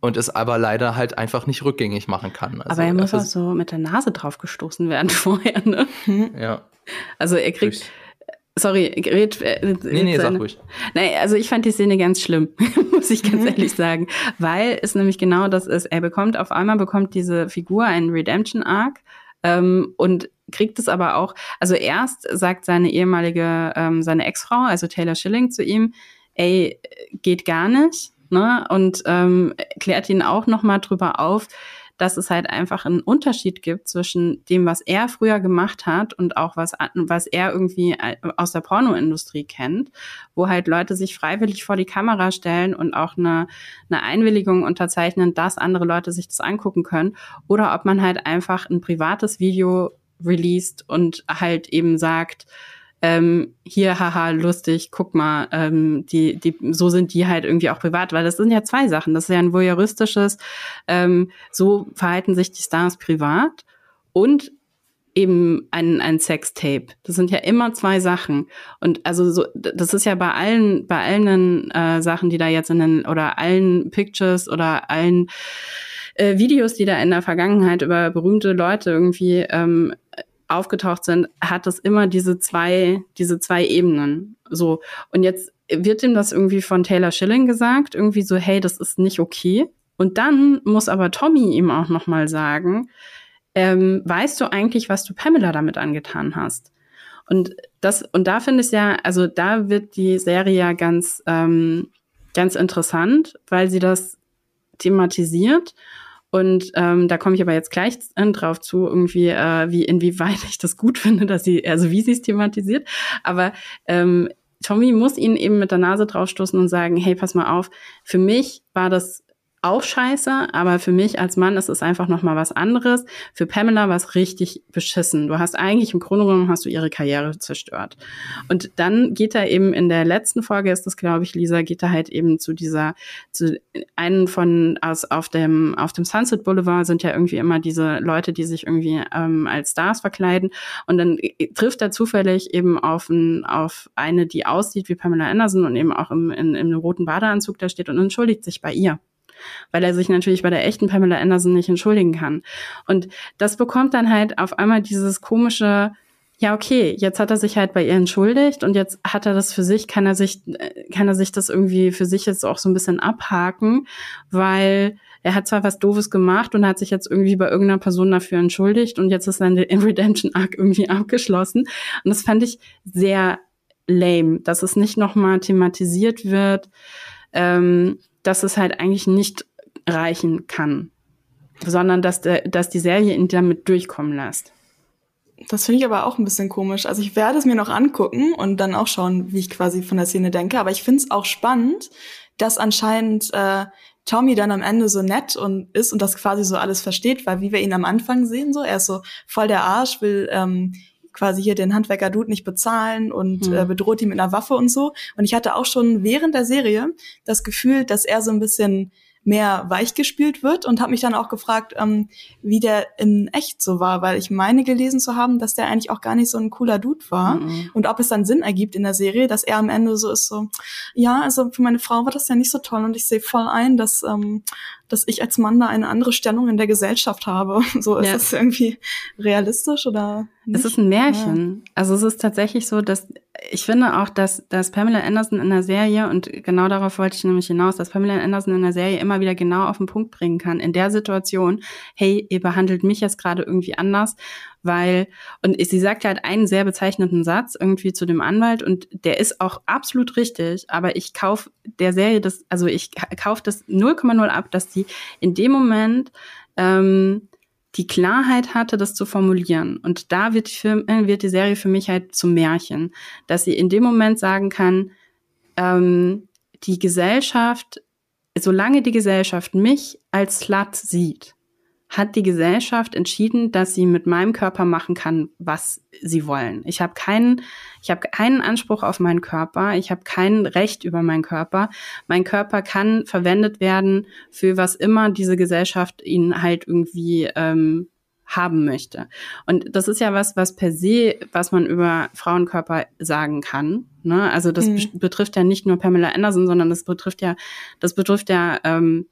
und es aber leider halt einfach nicht rückgängig machen kann. Also aber er muss auch so mit der Nase drauf gestoßen werden vorher, ne? Ja. Also er kriegt. Durch. Sorry, red. Äh, nee, nee, sag ruhig. Nein, also ich fand die Szene ganz schlimm, muss ich ganz mhm. ehrlich sagen. Weil es nämlich genau das ist. Er bekommt auf einmal bekommt diese Figur einen Redemption Arc ähm, und kriegt es aber auch, also erst sagt seine ehemalige, ähm, seine Ex-Frau, also Taylor Schilling, zu ihm, ey, geht gar nicht ne? Und ähm, klärt ihn auch nochmal drüber auf, dass es halt einfach einen Unterschied gibt zwischen dem, was er früher gemacht hat und auch was, was er irgendwie äh, aus der Pornoindustrie kennt, wo halt Leute sich freiwillig vor die Kamera stellen und auch eine, eine Einwilligung unterzeichnen, dass andere Leute sich das angucken können, oder ob man halt einfach ein privates Video released und halt eben sagt, ähm, hier, haha, lustig, guck mal, ähm, die, die, so sind die halt irgendwie auch privat, weil das sind ja zwei Sachen. Das ist ja ein voyeuristisches, ähm, so verhalten sich die Stars privat und eben ein, ein Sextape. Das sind ja immer zwei Sachen. Und also so, das ist ja bei allen, bei allen äh, Sachen, die da jetzt in den, oder allen Pictures oder allen äh, Videos, die da in der Vergangenheit über berühmte Leute irgendwie ähm, aufgetaucht sind, hat es immer diese zwei, diese zwei Ebenen. So. Und jetzt wird ihm das irgendwie von Taylor Schilling gesagt, irgendwie so, hey, das ist nicht okay. Und dann muss aber Tommy ihm auch nochmal sagen, ähm, weißt du eigentlich, was du Pamela damit angetan hast? Und das, und da finde ich ja, also da wird die Serie ja ganz, ähm, ganz interessant, weil sie das thematisiert und ähm, da komme ich aber jetzt gleich drauf zu, irgendwie, äh, wie inwieweit ich das gut finde, dass sie, also wie sie es thematisiert. Aber ähm, Tommy muss ihn eben mit der Nase draufstoßen und sagen, hey, pass mal auf, für mich war das auch scheiße, aber für mich als Mann ist es einfach noch mal was anderes. Für Pamela war es richtig beschissen. Du hast eigentlich im Grunde genommen hast du ihre Karriere zerstört. Und dann geht er eben in der letzten Folge ist das glaube ich Lisa geht er halt eben zu dieser zu einen von aus auf dem auf dem Sunset Boulevard sind ja irgendwie immer diese Leute, die sich irgendwie ähm, als Stars verkleiden und dann trifft er zufällig eben auf ein, auf eine, die aussieht wie Pamela Anderson und eben auch im, in, im roten Badeanzug da steht und entschuldigt sich bei ihr weil er sich natürlich bei der echten Pamela Anderson nicht entschuldigen kann. Und das bekommt dann halt auf einmal dieses komische, ja, okay, jetzt hat er sich halt bei ihr entschuldigt und jetzt hat er das für sich, kann er sich, kann er sich das irgendwie für sich jetzt auch so ein bisschen abhaken, weil er hat zwar was Doofes gemacht und hat sich jetzt irgendwie bei irgendeiner Person dafür entschuldigt und jetzt ist sein Redemption Arc irgendwie abgeschlossen. Und das fand ich sehr lame, dass es nicht nochmal thematisiert wird, ähm, dass es halt eigentlich nicht reichen kann, sondern dass, der, dass die Serie ihn damit durchkommen lässt. Das finde ich aber auch ein bisschen komisch. Also ich werde es mir noch angucken und dann auch schauen, wie ich quasi von der Szene denke. Aber ich finde es auch spannend, dass anscheinend äh, Tommy dann am Ende so nett und ist und das quasi so alles versteht, weil wie wir ihn am Anfang sehen, so er ist so voll der Arsch, will ähm, quasi hier den Handwerker Dude nicht bezahlen und mhm. äh, bedroht ihn mit einer Waffe und so. Und ich hatte auch schon während der Serie das Gefühl, dass er so ein bisschen mehr weich gespielt wird und habe mich dann auch gefragt, ähm, wie der in echt so war, weil ich meine gelesen zu haben, dass der eigentlich auch gar nicht so ein cooler Dude war mhm. und ob es dann Sinn ergibt in der Serie, dass er am Ende so ist so, ja, also für meine Frau war das ja nicht so toll und ich sehe voll ein, dass ähm, dass ich als Mann da eine andere Stellung in der Gesellschaft habe. So ist ja. das irgendwie realistisch oder? Nicht? Es ist ein Märchen. Ja. Also es ist tatsächlich so, dass ich finde auch, dass, dass Pamela Anderson in der Serie, und genau darauf wollte ich nämlich hinaus, dass Pamela Anderson in der Serie immer wieder genau auf den Punkt bringen kann. In der Situation, hey, ihr behandelt mich jetzt gerade irgendwie anders, weil, und sie sagt halt einen sehr bezeichnenden Satz irgendwie zu dem Anwalt und der ist auch absolut richtig, aber ich kauf der Serie das, also ich kauf das 0,0 ab, dass die in dem Moment ähm, die Klarheit hatte, das zu formulieren. Und da wird die, Film, äh, wird die Serie für mich halt zum Märchen, dass sie in dem Moment sagen kann, ähm, die Gesellschaft, solange die Gesellschaft mich als Slut sieht, hat die Gesellschaft entschieden, dass sie mit meinem Körper machen kann, was sie wollen. Ich habe keinen, ich habe keinen Anspruch auf meinen Körper. Ich habe kein Recht über meinen Körper. Mein Körper kann verwendet werden für was immer diese Gesellschaft ihn halt irgendwie ähm, haben möchte. Und das ist ja was, was per se, was man über Frauenkörper sagen kann. Ne? Also das mhm. betrifft ja nicht nur Pamela Anderson, sondern das betrifft ja, das betrifft ja ähm,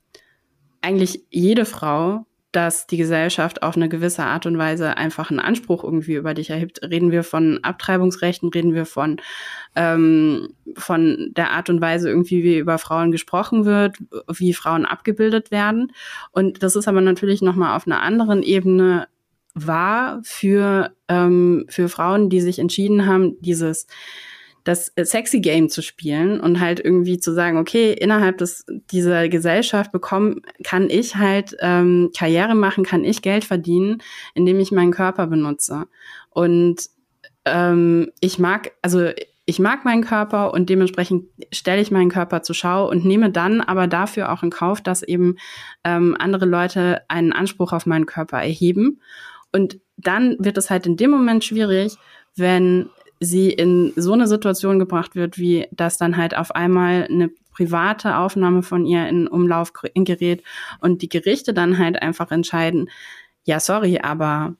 eigentlich jede Frau, dass die Gesellschaft auf eine gewisse Art und Weise einfach einen Anspruch irgendwie über dich erhebt. Reden wir von Abtreibungsrechten, reden wir von, ähm, von der Art und Weise irgendwie, wie über Frauen gesprochen wird, wie Frauen abgebildet werden. Und das ist aber natürlich nochmal auf einer anderen Ebene wahr für, ähm, für Frauen, die sich entschieden haben, dieses das sexy Game zu spielen und halt irgendwie zu sagen, okay, innerhalb des, dieser Gesellschaft bekommen, kann ich halt ähm, Karriere machen, kann ich Geld verdienen, indem ich meinen Körper benutze. Und ähm, ich mag, also ich mag meinen Körper und dementsprechend stelle ich meinen Körper zur Schau und nehme dann aber dafür auch in Kauf, dass eben ähm, andere Leute einen Anspruch auf meinen Körper erheben. Und dann wird es halt in dem Moment schwierig, wenn sie in so eine Situation gebracht wird, wie dass dann halt auf einmal eine private Aufnahme von ihr in Umlauf gerät und die Gerichte dann halt einfach entscheiden, ja, sorry, aber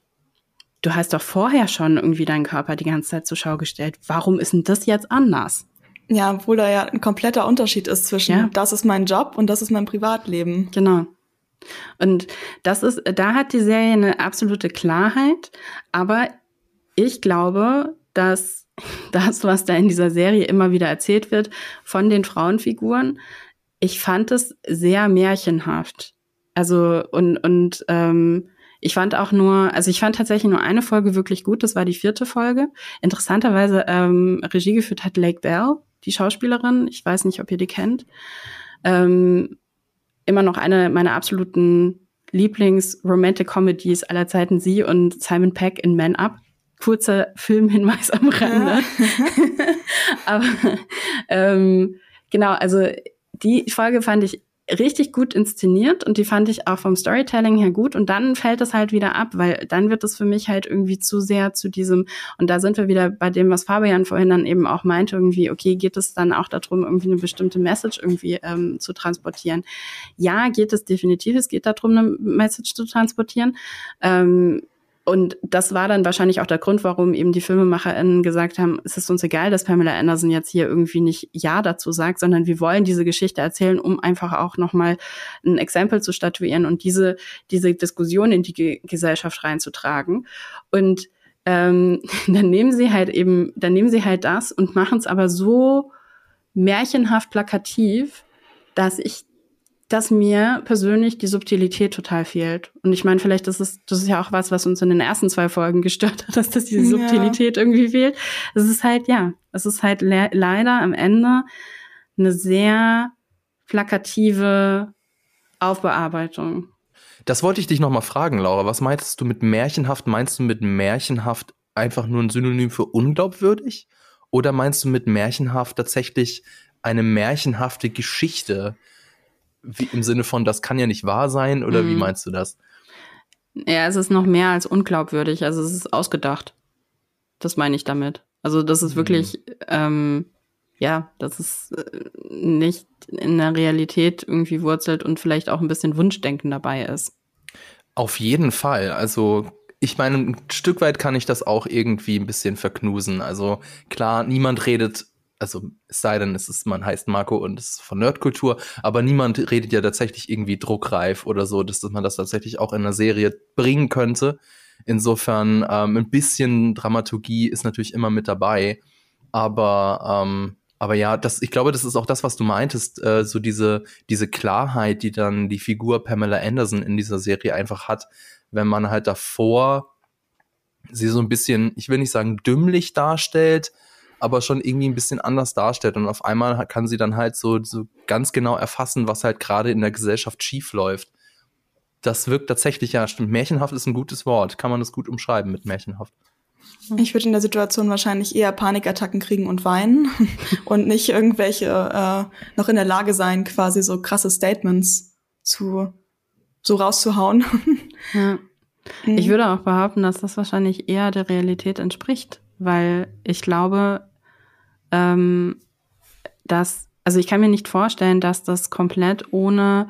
du hast doch vorher schon irgendwie deinen Körper die ganze Zeit zur Schau gestellt. Warum ist denn das jetzt anders? Ja, obwohl da ja ein kompletter Unterschied ist zwischen ja. das ist mein Job und das ist mein Privatleben. Genau. Und das ist, da hat die Serie eine absolute Klarheit, aber ich glaube, dass das, was da in dieser Serie immer wieder erzählt wird von den Frauenfiguren, ich fand es sehr märchenhaft. Also und und ähm, ich fand auch nur, also ich fand tatsächlich nur eine Folge wirklich gut. Das war die vierte Folge. Interessanterweise ähm, Regie geführt hat Lake Bell, die Schauspielerin. Ich weiß nicht, ob ihr die kennt. Ähm, immer noch eine meiner absoluten Lieblings-Romantic-Comedies aller Zeiten. Sie und Simon Peck in Man Up kurzer Filmhinweis am Rande. Aber ähm, genau, also die Folge fand ich richtig gut inszeniert und die fand ich auch vom Storytelling her gut und dann fällt es halt wieder ab, weil dann wird es für mich halt irgendwie zu sehr zu diesem und da sind wir wieder bei dem, was Fabian vorhin dann eben auch meinte, irgendwie, okay, geht es dann auch darum, irgendwie eine bestimmte Message irgendwie ähm, zu transportieren? Ja, geht es definitiv, es geht darum, eine Message zu transportieren. Ähm, und das war dann wahrscheinlich auch der Grund, warum eben die FilmemacherInnen gesagt haben, es ist uns egal, dass Pamela Anderson jetzt hier irgendwie nicht Ja dazu sagt, sondern wir wollen diese Geschichte erzählen, um einfach auch nochmal ein Exempel zu statuieren und diese, diese Diskussion in die Ge Gesellschaft reinzutragen. Und ähm, dann nehmen sie halt eben, dann nehmen sie halt das und machen es aber so märchenhaft plakativ, dass ich, dass mir persönlich die Subtilität total fehlt. Und ich meine, vielleicht ist es, das ist ja auch was, was uns in den ersten zwei Folgen gestört hat, dass das diese Subtilität ja. irgendwie fehlt. Es ist halt, ja, es ist halt le leider am Ende eine sehr plakative Aufbearbeitung. Das wollte ich dich noch mal fragen, Laura. Was meinst du mit märchenhaft? Meinst du mit märchenhaft einfach nur ein Synonym für unglaubwürdig? Oder meinst du mit märchenhaft tatsächlich eine märchenhafte Geschichte? Wie, Im Sinne von, das kann ja nicht wahr sein? Oder mhm. wie meinst du das? Ja, es ist noch mehr als unglaubwürdig. Also es ist ausgedacht. Das meine ich damit. Also das ist mhm. wirklich, ähm, ja, dass es äh, nicht in der Realität irgendwie wurzelt und vielleicht auch ein bisschen Wunschdenken dabei ist. Auf jeden Fall. Also ich meine, ein Stück weit kann ich das auch irgendwie ein bisschen verknusen. Also klar, niemand redet, also es sei denn, es ist, man heißt Marco und es ist von Nerdkultur, aber niemand redet ja tatsächlich irgendwie druckreif oder so, dass, dass man das tatsächlich auch in einer Serie bringen könnte. Insofern ähm, ein bisschen Dramaturgie ist natürlich immer mit dabei, aber ähm, aber ja, das, ich glaube, das ist auch das, was du meintest, äh, so diese, diese Klarheit, die dann die Figur Pamela Anderson in dieser Serie einfach hat, wenn man halt davor sie so ein bisschen, ich will nicht sagen dümmlich darstellt, aber schon irgendwie ein bisschen anders darstellt. Und auf einmal kann sie dann halt so, so ganz genau erfassen, was halt gerade in der Gesellschaft schief läuft. Das wirkt tatsächlich, ja, stimmt. Märchenhaft ist ein gutes Wort. Kann man das gut umschreiben mit märchenhaft. Ich würde in der Situation wahrscheinlich eher Panikattacken kriegen und weinen und nicht irgendwelche äh, noch in der Lage sein, quasi so krasse Statements zu so rauszuhauen. Ja. Mhm. Ich würde auch behaupten, dass das wahrscheinlich eher der Realität entspricht, weil ich glaube, ähm, dass, also ich kann mir nicht vorstellen, dass das komplett ohne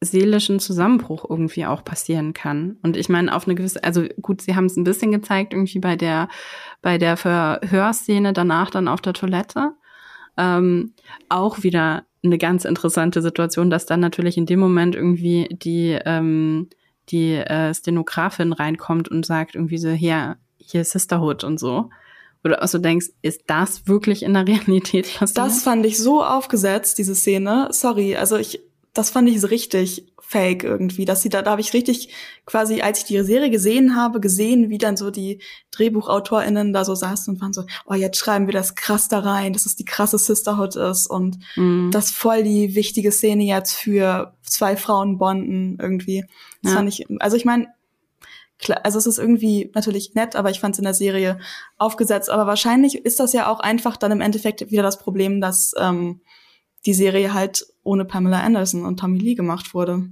seelischen Zusammenbruch irgendwie auch passieren kann. Und ich meine, auf eine gewisse, also gut, sie haben es ein bisschen gezeigt, irgendwie bei der, bei der Verhörszene danach dann auf der Toilette. Ähm, auch wieder eine ganz interessante Situation, dass dann natürlich in dem Moment irgendwie die, ähm, die äh, Stenografin reinkommt und sagt irgendwie so, hier, hier ist Sisterhood und so. Oder auch so denkst, ist das wirklich in der Realität passiert? Das fand ich so aufgesetzt, diese Szene. Sorry, also ich, das fand ich so richtig fake irgendwie, dass sie da, da habe ich richtig quasi, als ich die Serie gesehen habe, gesehen, wie dann so die DrehbuchautorInnen da so saßen und waren so, oh, jetzt schreiben wir das krass da rein, dass es die krasse Sisterhood ist und mm. das voll die wichtige Szene jetzt für zwei Frauen bonden irgendwie. Das ja. fand ich, also ich meine, also es ist irgendwie natürlich nett, aber ich fand es in der Serie aufgesetzt. Aber wahrscheinlich ist das ja auch einfach dann im Endeffekt wieder das Problem, dass ähm, die Serie halt ohne Pamela Anderson und Tommy Lee gemacht wurde.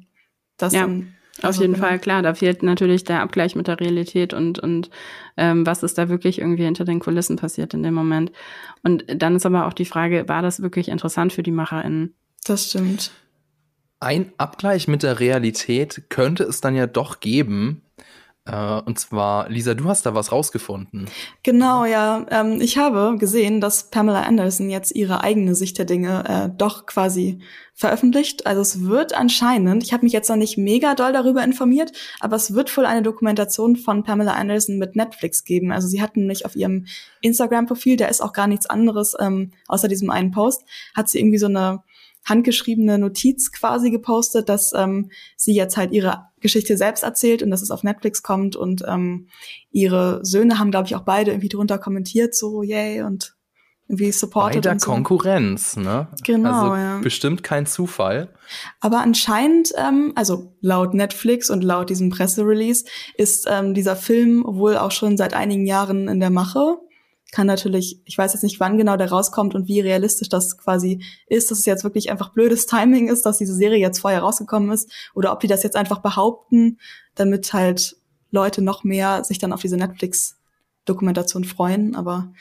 Das ja. Dann, auf jeden genau. Fall, klar, da fehlt natürlich der Abgleich mit der Realität und, und ähm, was ist da wirklich irgendwie hinter den Kulissen passiert in dem Moment. Und dann ist aber auch die Frage, war das wirklich interessant für die MacherInnen? Das stimmt. Ein Abgleich mit der Realität könnte es dann ja doch geben, und zwar, Lisa, du hast da was rausgefunden. Genau, ja. Ähm, ich habe gesehen, dass Pamela Anderson jetzt ihre eigene Sicht der Dinge äh, doch quasi veröffentlicht. Also es wird anscheinend, ich habe mich jetzt noch nicht mega doll darüber informiert, aber es wird wohl eine Dokumentation von Pamela Anderson mit Netflix geben. Also sie hat nämlich auf ihrem Instagram-Profil, der ist auch gar nichts anderes ähm, außer diesem einen Post, hat sie irgendwie so eine handgeschriebene Notiz quasi gepostet, dass ähm, sie jetzt halt ihre Geschichte selbst erzählt und dass es auf Netflix kommt und ähm, ihre Söhne haben, glaube ich, auch beide irgendwie drunter kommentiert, so yay und irgendwie supported. Bei der so. Konkurrenz, ne? Genau, also ja. Bestimmt kein Zufall. Aber anscheinend, ähm, also laut Netflix und laut diesem Presserelease, ist ähm, dieser Film wohl auch schon seit einigen Jahren in der Mache kann natürlich, ich weiß jetzt nicht, wann genau der rauskommt und wie realistisch das quasi ist, dass es jetzt wirklich einfach blödes Timing ist, dass diese Serie jetzt vorher rausgekommen ist, oder ob die das jetzt einfach behaupten, damit halt Leute noch mehr sich dann auf diese Netflix-Dokumentation freuen. Aber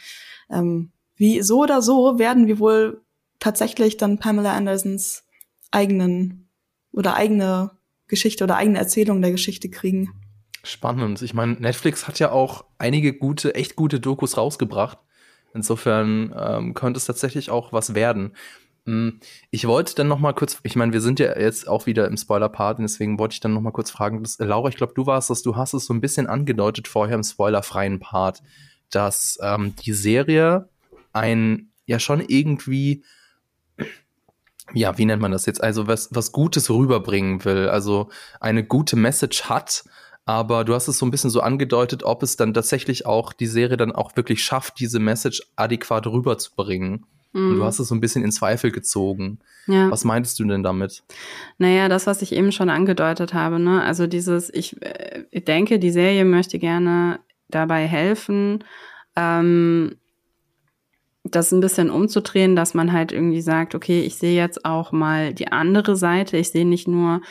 ähm, wie so oder so werden wir wohl tatsächlich dann Pamela Andersons eigenen oder eigene Geschichte oder eigene Erzählung der Geschichte kriegen. Spannend. Ich meine, Netflix hat ja auch einige gute, echt gute Dokus rausgebracht. Insofern ähm, könnte es tatsächlich auch was werden. Hm, ich wollte dann noch mal kurz, ich meine, wir sind ja jetzt auch wieder im Spoiler-Part, deswegen wollte ich dann noch mal kurz fragen, dass, Laura, ich glaube, du warst das, du hast es so ein bisschen angedeutet vorher im spoilerfreien Part, dass ähm, die Serie ein ja schon irgendwie ja, wie nennt man das jetzt? Also was, was Gutes rüberbringen will, also eine gute Message hat, aber du hast es so ein bisschen so angedeutet, ob es dann tatsächlich auch die Serie dann auch wirklich schafft, diese Message adäquat rüberzubringen. Mhm. Und du mhm. hast es so ein bisschen in Zweifel gezogen. Ja. Was meintest du denn damit? Naja, das, was ich eben schon angedeutet habe, ne? Also dieses, ich, äh, ich denke, die Serie möchte gerne dabei helfen, ähm, das ein bisschen umzudrehen, dass man halt irgendwie sagt, okay, ich sehe jetzt auch mal die andere Seite. Ich sehe nicht nur,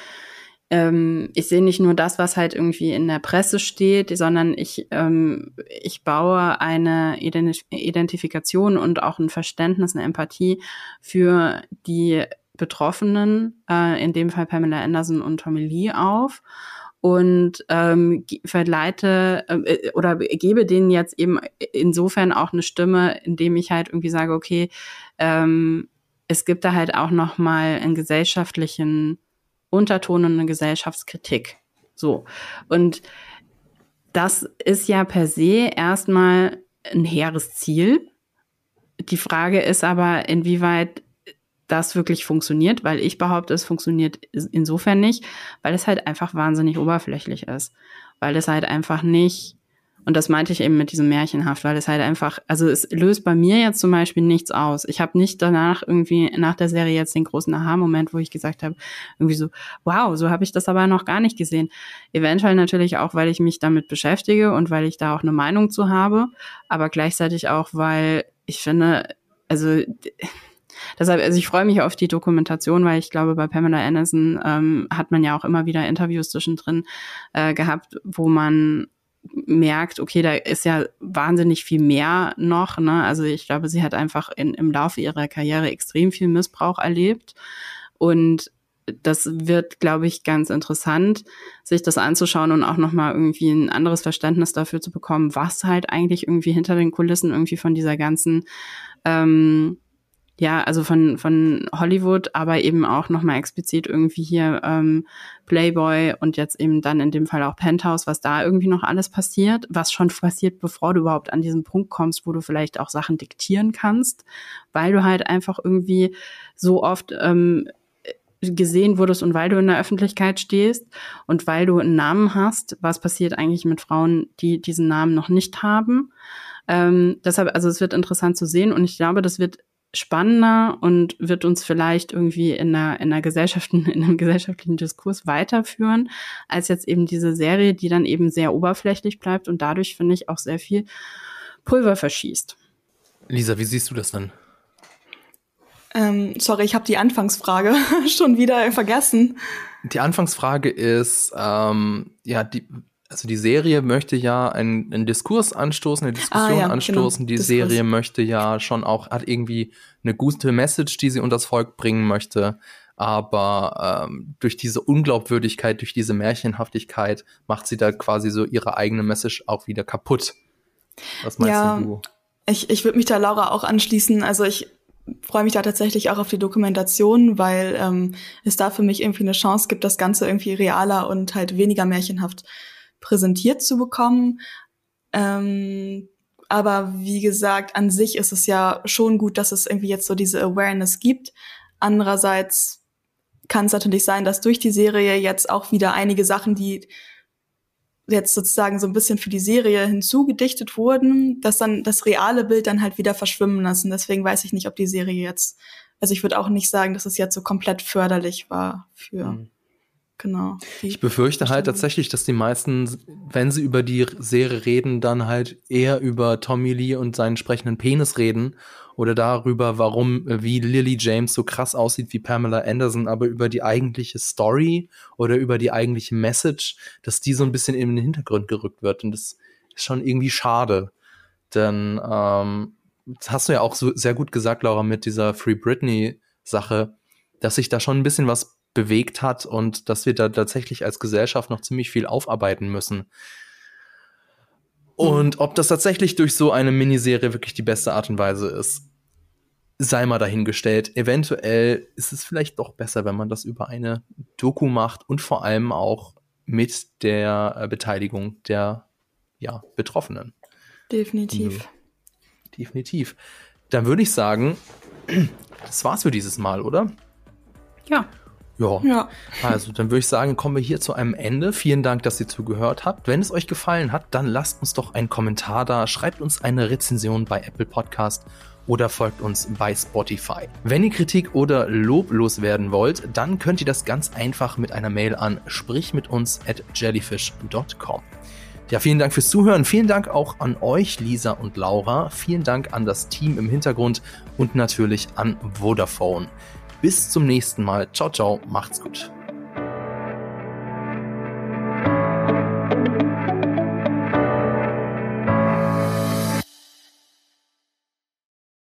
ähm, ich sehe nicht nur das, was halt irgendwie in der Presse steht, sondern ich, ähm, ich baue eine Identifikation und auch ein Verständnis, eine Empathie für die Betroffenen, äh, in dem Fall Pamela Anderson und Tommy Lee auf und ähm, verleite äh, oder gebe denen jetzt eben insofern auch eine Stimme, indem ich halt irgendwie sage, okay, ähm, es gibt da halt auch noch mal einen gesellschaftlichen Unterton und eine Gesellschaftskritik. So und das ist ja per se erstmal ein hehres Ziel. Die Frage ist aber, inwieweit das wirklich funktioniert, weil ich behaupte, es funktioniert insofern nicht, weil es halt einfach wahnsinnig oberflächlich ist. Weil es halt einfach nicht, und das meinte ich eben mit diesem Märchenhaft, weil es halt einfach, also es löst bei mir jetzt zum Beispiel nichts aus. Ich habe nicht danach irgendwie nach der Serie jetzt den großen Aha-Moment, wo ich gesagt habe, irgendwie so, wow, so habe ich das aber noch gar nicht gesehen. Eventuell natürlich auch, weil ich mich damit beschäftige und weil ich da auch eine Meinung zu habe, aber gleichzeitig auch, weil ich finde, also Deshalb, also ich freue mich auf die Dokumentation, weil ich glaube, bei Pamela Anderson ähm, hat man ja auch immer wieder Interviews zwischendrin äh, gehabt, wo man merkt, okay, da ist ja wahnsinnig viel mehr noch. Ne? Also ich glaube, sie hat einfach in, im Laufe ihrer Karriere extrem viel Missbrauch erlebt. Und das wird, glaube ich, ganz interessant, sich das anzuschauen und auch nochmal irgendwie ein anderes Verständnis dafür zu bekommen, was halt eigentlich irgendwie hinter den Kulissen irgendwie von dieser ganzen ähm, ja, also von, von Hollywood, aber eben auch nochmal explizit irgendwie hier ähm, Playboy und jetzt eben dann in dem Fall auch Penthouse, was da irgendwie noch alles passiert, was schon passiert, bevor du überhaupt an diesen Punkt kommst, wo du vielleicht auch Sachen diktieren kannst, weil du halt einfach irgendwie so oft ähm, gesehen wurdest und weil du in der Öffentlichkeit stehst und weil du einen Namen hast, was passiert eigentlich mit Frauen, die diesen Namen noch nicht haben. Ähm, deshalb, also es wird interessant zu sehen und ich glaube, das wird spannender und wird uns vielleicht irgendwie in einer, in einer Gesellschaft, in einem gesellschaftlichen Diskurs weiterführen, als jetzt eben diese Serie, die dann eben sehr oberflächlich bleibt und dadurch, finde ich, auch sehr viel Pulver verschießt. Lisa, wie siehst du das dann? Ähm, sorry, ich habe die Anfangsfrage schon wieder vergessen. Die Anfangsfrage ist, ähm, ja, die, also die Serie möchte ja einen, einen Diskurs anstoßen, eine Diskussion ah, ja, genau. anstoßen. Genau. Die Diskurs. Serie möchte ja schon auch, hat irgendwie eine gute Message, die sie unter das Volk bringen möchte. Aber ähm, durch diese Unglaubwürdigkeit, durch diese Märchenhaftigkeit macht sie da quasi so ihre eigene Message auch wieder kaputt. Was meinst ja, du? Ich, ich würde mich da Laura auch anschließen. Also ich freue mich da tatsächlich auch auf die Dokumentation, weil ähm, es da für mich irgendwie eine Chance gibt, das Ganze irgendwie realer und halt weniger märchenhaft präsentiert zu bekommen. Ähm, aber wie gesagt, an sich ist es ja schon gut, dass es irgendwie jetzt so diese Awareness gibt. Andererseits kann es natürlich sein, dass durch die Serie jetzt auch wieder einige Sachen, die jetzt sozusagen so ein bisschen für die Serie hinzugedichtet wurden, dass dann das reale Bild dann halt wieder verschwimmen lassen. Deswegen weiß ich nicht, ob die Serie jetzt, also ich würde auch nicht sagen, dass es jetzt so komplett förderlich war für. Mhm. Genau. Ich befürchte halt tatsächlich, dass die meisten, wenn sie über die Serie reden, dann halt eher über Tommy Lee und seinen sprechenden Penis reden oder darüber, warum, äh, wie Lily James so krass aussieht wie Pamela Anderson, aber über die eigentliche Story oder über die eigentliche Message, dass die so ein bisschen in den Hintergrund gerückt wird. Und das ist schon irgendwie schade. Denn ähm, das hast du ja auch so sehr gut gesagt, Laura, mit dieser Free Britney-Sache, dass sich da schon ein bisschen was bewegt hat und dass wir da tatsächlich als Gesellschaft noch ziemlich viel aufarbeiten müssen. Und ob das tatsächlich durch so eine Miniserie wirklich die beste Art und Weise ist, sei mal dahingestellt. Eventuell ist es vielleicht doch besser, wenn man das über eine Doku macht und vor allem auch mit der äh, Beteiligung der ja, Betroffenen. Definitiv. Mhm. Definitiv. Dann würde ich sagen, das war's für dieses Mal, oder? Ja. Ja. ja. Also, dann würde ich sagen, kommen wir hier zu einem Ende. Vielen Dank, dass ihr zugehört habt. Wenn es euch gefallen hat, dann lasst uns doch einen Kommentar da, schreibt uns eine Rezension bei Apple Podcast oder folgt uns bei Spotify. Wenn ihr Kritik oder Lob loswerden wollt, dann könnt ihr das ganz einfach mit einer Mail an sprich mit uns at jellyfish.com. Ja, vielen Dank fürs Zuhören. Vielen Dank auch an euch, Lisa und Laura. Vielen Dank an das Team im Hintergrund und natürlich an Vodafone. Bis zum nächsten Mal. Ciao, ciao. Macht's gut.